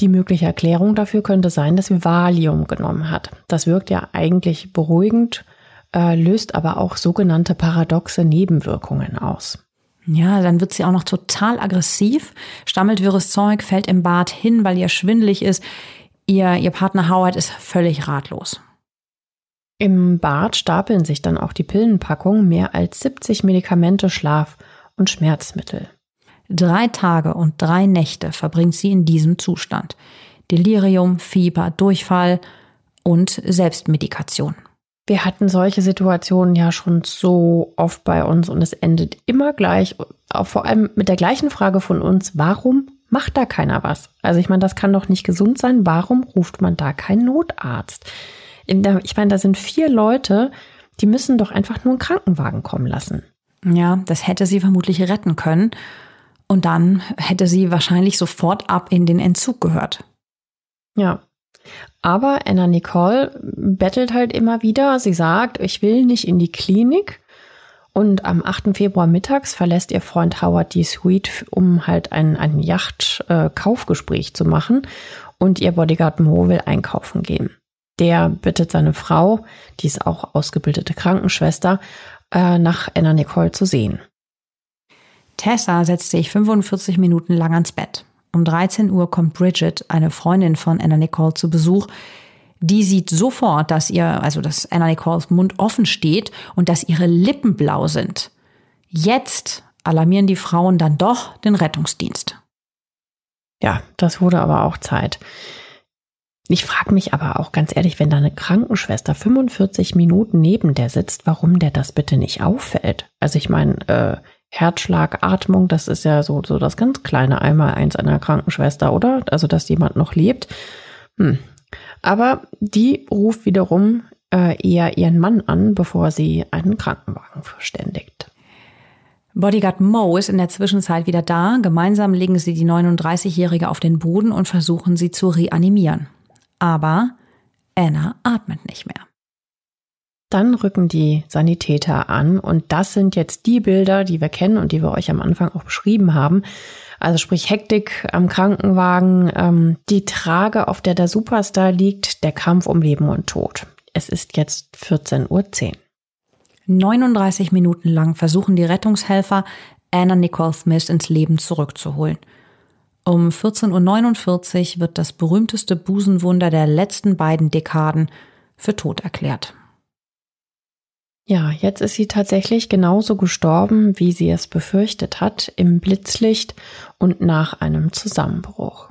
Die mögliche Erklärung dafür könnte sein, dass sie Valium genommen hat. Das wirkt ja eigentlich beruhigend, äh, löst aber auch sogenannte paradoxe Nebenwirkungen aus. Ja, dann wird sie auch noch total aggressiv, stammelt wirres Zeug, fällt im Bad hin, weil ihr schwindelig ist. Ihr, ihr Partner Howard ist völlig ratlos. Im Bad stapeln sich dann auch die Pillenpackungen, mehr als 70 Medikamente, Schlaf und Schmerzmittel. Drei Tage und drei Nächte verbringt sie in diesem Zustand. Delirium, Fieber, Durchfall und Selbstmedikation. Wir hatten solche Situationen ja schon so oft bei uns und es endet immer gleich, auch vor allem mit der gleichen Frage von uns, warum macht da keiner was? Also ich meine, das kann doch nicht gesund sein. Warum ruft man da keinen Notarzt? Ich meine, da sind vier Leute, die müssen doch einfach nur einen Krankenwagen kommen lassen. Ja, das hätte sie vermutlich retten können. Und dann hätte sie wahrscheinlich sofort ab in den Entzug gehört. Ja. Aber Anna Nicole bettelt halt immer wieder. Sie sagt, ich will nicht in die Klinik. Und am 8. Februar mittags verlässt ihr Freund Howard die Suite, um halt ein, ein Yacht-Kaufgespräch zu machen. Und ihr Bodyguard Mo will einkaufen gehen. Der bittet seine Frau, die ist auch ausgebildete Krankenschwester, äh, nach Anna Nicole zu sehen. Tessa setzt sich 45 Minuten lang ans Bett. Um 13 Uhr kommt Bridget, eine Freundin von Anna Nicole, zu Besuch. Die sieht sofort, dass ihr, also dass Anna Nicoles Mund offen steht und dass ihre Lippen blau sind. Jetzt alarmieren die Frauen dann doch den Rettungsdienst. Ja, das wurde aber auch Zeit. Ich frage mich aber auch ganz ehrlich, wenn da eine Krankenschwester 45 Minuten neben der sitzt, warum der das bitte nicht auffällt? Also ich meine, äh, Herzschlag, Atmung, das ist ja so, so das ganz kleine Einmal-Eins einer Krankenschwester, oder? Also, dass jemand noch lebt. Hm. Aber die ruft wiederum äh, eher ihren Mann an, bevor sie einen Krankenwagen verständigt. Bodyguard Mo ist in der Zwischenzeit wieder da. Gemeinsam legen sie die 39-Jährige auf den Boden und versuchen sie zu reanimieren. Aber Anna atmet nicht mehr. Dann rücken die Sanitäter an und das sind jetzt die Bilder, die wir kennen und die wir euch am Anfang auch beschrieben haben. Also sprich Hektik am Krankenwagen, ähm, die Trage, auf der der Superstar liegt, der Kampf um Leben und Tod. Es ist jetzt 14.10 Uhr. 39 Minuten lang versuchen die Rettungshelfer, Anna Nicole Smith ins Leben zurückzuholen. Um 14.49 Uhr wird das berühmteste Busenwunder der letzten beiden Dekaden für tot erklärt. Ja, jetzt ist sie tatsächlich genauso gestorben, wie sie es befürchtet hat, im Blitzlicht und nach einem Zusammenbruch.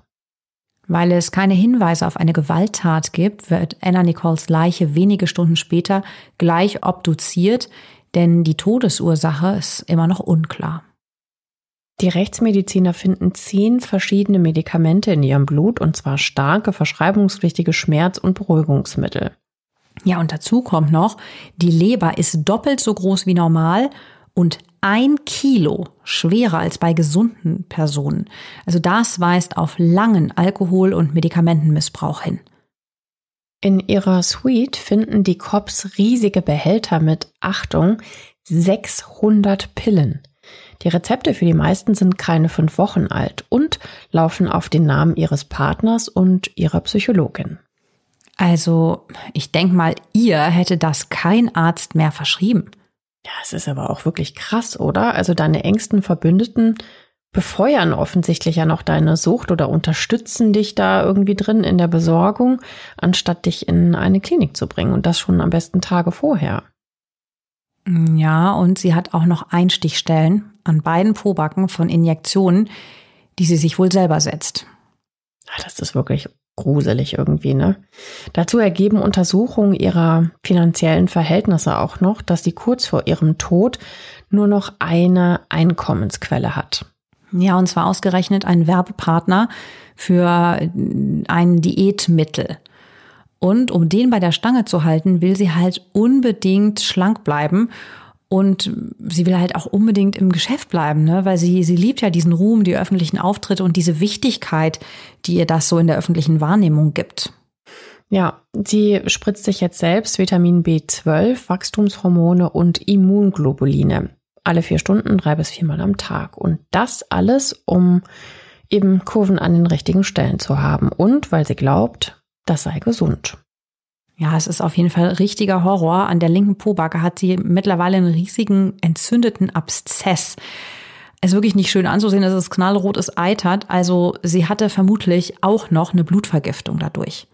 Weil es keine Hinweise auf eine Gewalttat gibt, wird Anna Nicoles Leiche wenige Stunden später gleich obduziert, denn die Todesursache ist immer noch unklar. Die Rechtsmediziner finden zehn verschiedene Medikamente in ihrem Blut, und zwar starke, verschreibungspflichtige Schmerz- und Beruhigungsmittel. Ja, und dazu kommt noch, die Leber ist doppelt so groß wie normal und ein Kilo schwerer als bei gesunden Personen. Also das weist auf langen Alkohol- und Medikamentenmissbrauch hin. In ihrer Suite finden die Cops riesige Behälter mit, Achtung, 600 Pillen. Die Rezepte für die meisten sind keine fünf Wochen alt und laufen auf den Namen ihres Partners und ihrer Psychologin. Also, ich denke mal, ihr hätte das kein Arzt mehr verschrieben. Ja, es ist aber auch wirklich krass, oder? Also deine engsten Verbündeten befeuern offensichtlich ja noch deine Sucht oder unterstützen dich da irgendwie drin in der Besorgung, anstatt dich in eine Klinik zu bringen und das schon am besten Tage vorher. Ja, und sie hat auch noch Einstichstellen an beiden Pobacken von Injektionen, die sie sich wohl selber setzt. Das ist wirklich gruselig irgendwie, ne? Dazu ergeben Untersuchungen ihrer finanziellen Verhältnisse auch noch, dass sie kurz vor ihrem Tod nur noch eine Einkommensquelle hat. Ja, und zwar ausgerechnet ein Werbepartner für ein Diätmittel. Und um den bei der Stange zu halten, will sie halt unbedingt schlank bleiben. Und sie will halt auch unbedingt im Geschäft bleiben, ne? weil sie, sie liebt ja diesen Ruhm, die öffentlichen Auftritte und diese Wichtigkeit, die ihr das so in der öffentlichen Wahrnehmung gibt. Ja, sie spritzt sich jetzt selbst Vitamin B12, Wachstumshormone und Immunglobuline. Alle vier Stunden, drei bis viermal am Tag. Und das alles, um eben Kurven an den richtigen Stellen zu haben. Und weil sie glaubt, das sei gesund. Ja, es ist auf jeden Fall richtiger Horror. An der linken Pobacke hat sie mittlerweile einen riesigen entzündeten Abszess. Es ist wirklich nicht schön anzusehen, dass es knallrot ist, eitert. Also sie hatte vermutlich auch noch eine Blutvergiftung dadurch.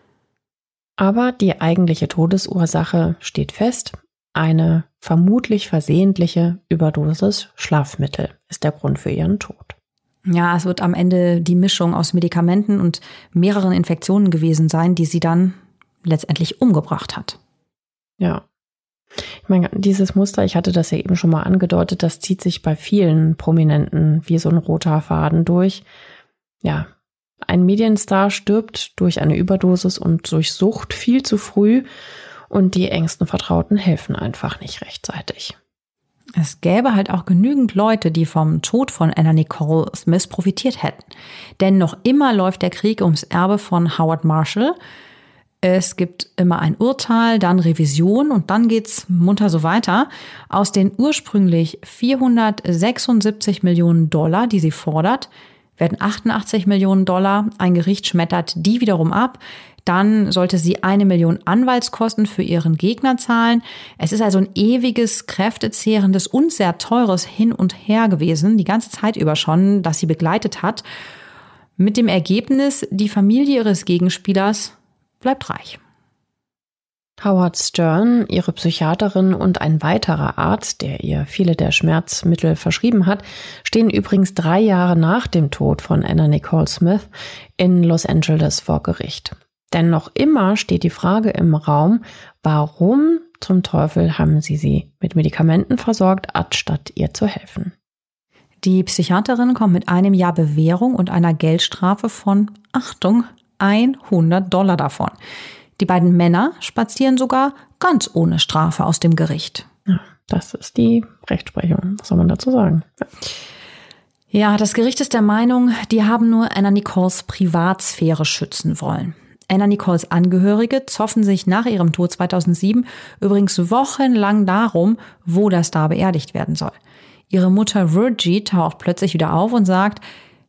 Aber die eigentliche Todesursache steht fest. Eine vermutlich versehentliche Überdosis Schlafmittel ist der Grund für ihren Tod. Ja, es wird am Ende die Mischung aus Medikamenten und mehreren Infektionen gewesen sein, die sie dann letztendlich umgebracht hat. Ja. Ich meine, dieses Muster, ich hatte das ja eben schon mal angedeutet, das zieht sich bei vielen Prominenten wie so ein roter Faden durch. Ja, ein Medienstar stirbt durch eine Überdosis und durch Sucht viel zu früh und die engsten Vertrauten helfen einfach nicht rechtzeitig. Es gäbe halt auch genügend Leute, die vom Tod von Anna Nicole Smith profitiert hätten. Denn noch immer läuft der Krieg ums Erbe von Howard Marshall. Es gibt immer ein Urteil, dann Revision und dann geht's munter so weiter. Aus den ursprünglich 476 Millionen Dollar, die sie fordert, werden 88 Millionen Dollar. Ein Gericht schmettert die wiederum ab. Dann sollte sie eine Million Anwaltskosten für ihren Gegner zahlen. Es ist also ein ewiges, kräftezehrendes und sehr teures Hin und Her gewesen, die ganze Zeit über schon, das sie begleitet hat. Mit dem Ergebnis, die Familie ihres Gegenspielers bleibt reich. Howard Stern, ihre Psychiaterin und ein weiterer Arzt, der ihr viele der Schmerzmittel verschrieben hat, stehen übrigens drei Jahre nach dem Tod von Anna Nicole Smith in Los Angeles vor Gericht. Denn noch immer steht die Frage im Raum, warum zum Teufel haben sie sie mit Medikamenten versorgt, anstatt ihr zu helfen. Die Psychiaterin kommt mit einem Jahr Bewährung und einer Geldstrafe von, Achtung, 100 Dollar davon. Die beiden Männer spazieren sogar ganz ohne Strafe aus dem Gericht. Das ist die Rechtsprechung. Was soll man dazu sagen? Ja. Ja, das Gericht ist der Meinung, die haben nur Anna Nicoles Privatsphäre schützen wollen. Anna Nicoles Angehörige zoffen sich nach ihrem Tod 2007 übrigens wochenlang darum, wo der Star beerdigt werden soll. Ihre Mutter Virgie taucht plötzlich wieder auf und sagt,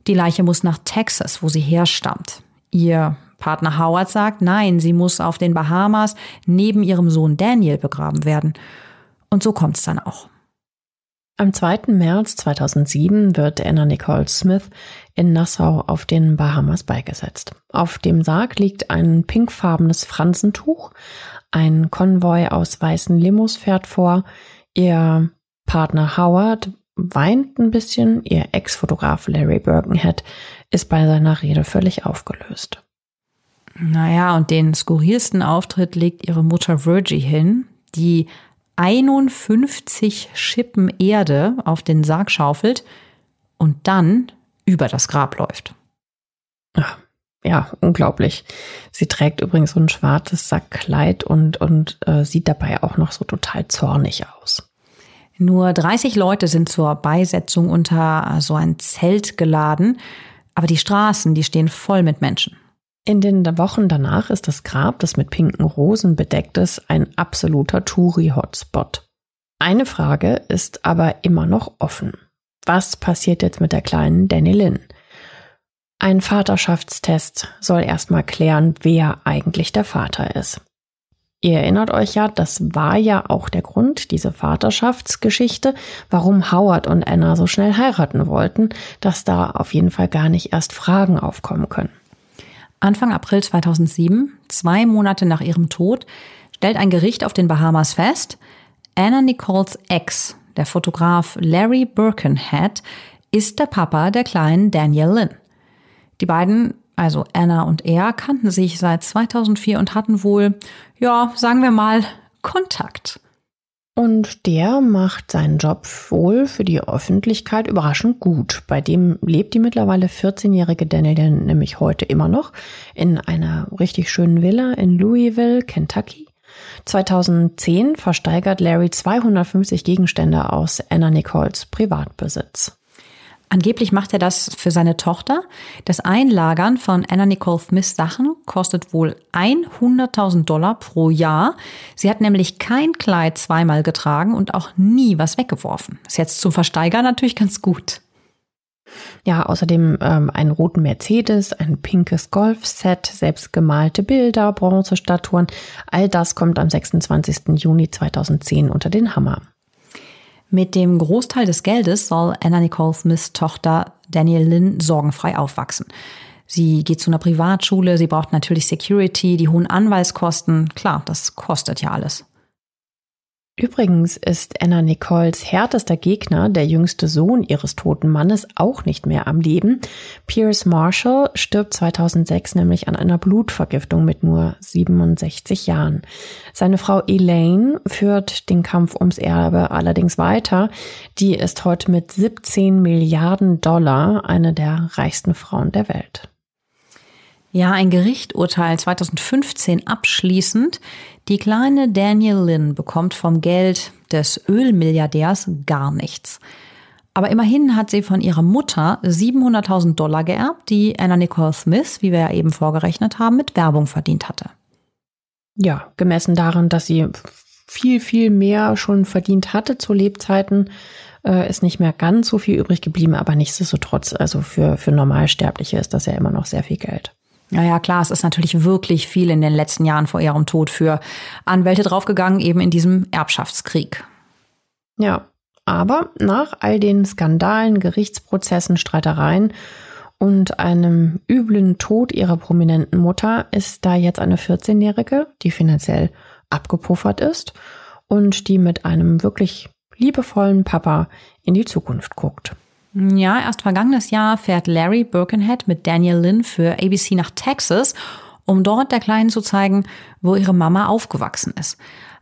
die Leiche muss nach Texas, wo sie herstammt. Ihr Partner Howard sagt, nein, sie muss auf den Bahamas neben ihrem Sohn Daniel begraben werden. Und so kommt es dann auch. Am 2. März 2007 wird Anna Nicole Smith in Nassau auf den Bahamas beigesetzt. Auf dem Sarg liegt ein pinkfarbenes Fransentuch. Ein Konvoi aus weißen Limos fährt vor. Ihr Partner Howard weint ein bisschen. Ihr Ex-Fotograf Larry Birkenhead ist bei seiner Rede völlig aufgelöst. Naja, und den skurrilsten Auftritt legt ihre Mutter Virgie hin, die 51 Schippen Erde auf den Sarg schaufelt und dann über das Grab läuft. Ja, unglaublich. Sie trägt übrigens so ein schwarzes Sackkleid und, und äh, sieht dabei auch noch so total zornig aus. Nur 30 Leute sind zur Beisetzung unter so ein Zelt geladen, aber die Straßen, die stehen voll mit Menschen. In den Wochen danach ist das Grab, das mit pinken Rosen bedeckt ist, ein absoluter Touri-Hotspot. Eine Frage ist aber immer noch offen. Was passiert jetzt mit der kleinen Danny Lynn? Ein Vaterschaftstest soll erstmal klären, wer eigentlich der Vater ist. Ihr erinnert euch ja, das war ja auch der Grund, diese Vaterschaftsgeschichte, warum Howard und Anna so schnell heiraten wollten, dass da auf jeden Fall gar nicht erst Fragen aufkommen können. Anfang April 2007, zwei Monate nach ihrem Tod, stellt ein Gericht auf den Bahamas fest, Anna Nicoles Ex, der Fotograf Larry Birkenhead, ist der Papa der kleinen Danielle Lynn. Die beiden, also Anna und er, kannten sich seit 2004 und hatten wohl, ja, sagen wir mal, Kontakt. Und der macht seinen Job wohl für die Öffentlichkeit überraschend gut. Bei dem lebt die mittlerweile 14-jährige Daniel nämlich heute immer noch in einer richtig schönen Villa in Louisville, Kentucky. 2010 versteigert Larry 250 Gegenstände aus Anna Nichols Privatbesitz. Angeblich macht er das für seine Tochter. Das Einlagern von Anna Nicole Smiths Sachen kostet wohl 100.000 Dollar pro Jahr. Sie hat nämlich kein Kleid zweimal getragen und auch nie was weggeworfen. Ist jetzt zum Versteigern natürlich ganz gut. Ja, außerdem ähm, einen roten Mercedes, ein pinkes Golfset, selbstgemalte Bilder, Bronzestatuen. All das kommt am 26. Juni 2010 unter den Hammer. Mit dem Großteil des Geldes soll Anna Nicole Smiths Tochter Daniel Lynn sorgenfrei aufwachsen. Sie geht zu einer Privatschule, sie braucht natürlich Security, die hohen Anwaltskosten. Klar, das kostet ja alles. Übrigens ist Anna Nicoles härtester Gegner, der jüngste Sohn ihres toten Mannes, auch nicht mehr am Leben. Pierce Marshall stirbt 2006 nämlich an einer Blutvergiftung mit nur 67 Jahren. Seine Frau Elaine führt den Kampf ums Erbe allerdings weiter. Die ist heute mit 17 Milliarden Dollar eine der reichsten Frauen der Welt. Ja, ein Gericht urteilt 2015 abschließend, die kleine Daniel Lynn bekommt vom Geld des Ölmilliardärs gar nichts. Aber immerhin hat sie von ihrer Mutter 700.000 Dollar geerbt, die Anna Nicole Smith, wie wir ja eben vorgerechnet haben, mit Werbung verdient hatte. Ja, gemessen daran, dass sie viel, viel mehr schon verdient hatte zu Lebzeiten, äh, ist nicht mehr ganz so viel übrig geblieben, aber nichtsdestotrotz, also für, für Normalsterbliche ist das ja immer noch sehr viel Geld. Ja, ja, klar, es ist natürlich wirklich viel in den letzten Jahren vor ihrem Tod für Anwälte draufgegangen, eben in diesem Erbschaftskrieg. Ja, aber nach all den Skandalen, Gerichtsprozessen, Streitereien und einem üblen Tod ihrer prominenten Mutter ist da jetzt eine 14-Jährige, die finanziell abgepuffert ist und die mit einem wirklich liebevollen Papa in die Zukunft guckt. Ja, erst vergangenes Jahr fährt Larry Birkenhead mit Daniel Lynn für ABC nach Texas, um dort der Kleinen zu zeigen, wo ihre Mama aufgewachsen ist.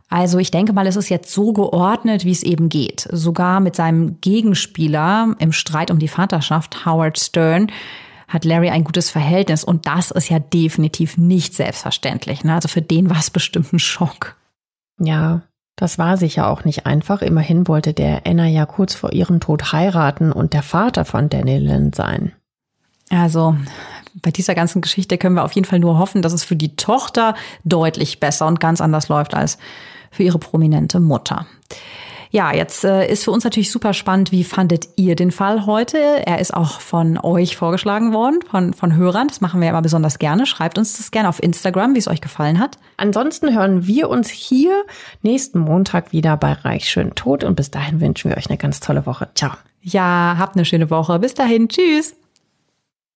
Also ich denke mal, es ist jetzt so geordnet, wie es eben geht. Sogar mit seinem Gegenspieler im Streit um die Vaterschaft, Howard Stern, hat Larry ein gutes Verhältnis. Und das ist ja definitiv nicht selbstverständlich. Ne? Also für den war es bestimmt ein Schock. Ja, das war sicher auch nicht einfach. Immerhin wollte der Anna ja kurz vor ihrem Tod heiraten und der Vater von Danielin sein. Also, bei dieser ganzen Geschichte können wir auf jeden Fall nur hoffen, dass es für die Tochter deutlich besser und ganz anders läuft als für ihre prominente Mutter. Ja, jetzt äh, ist für uns natürlich super spannend, wie fandet ihr den Fall heute? Er ist auch von euch vorgeschlagen worden, von, von Hörern. Das machen wir immer besonders gerne. Schreibt uns das gerne auf Instagram, wie es euch gefallen hat. Ansonsten hören wir uns hier nächsten Montag wieder bei Reich schön tot und bis dahin wünschen wir euch eine ganz tolle Woche. Ciao. Ja, habt eine schöne Woche. Bis dahin. Tschüss.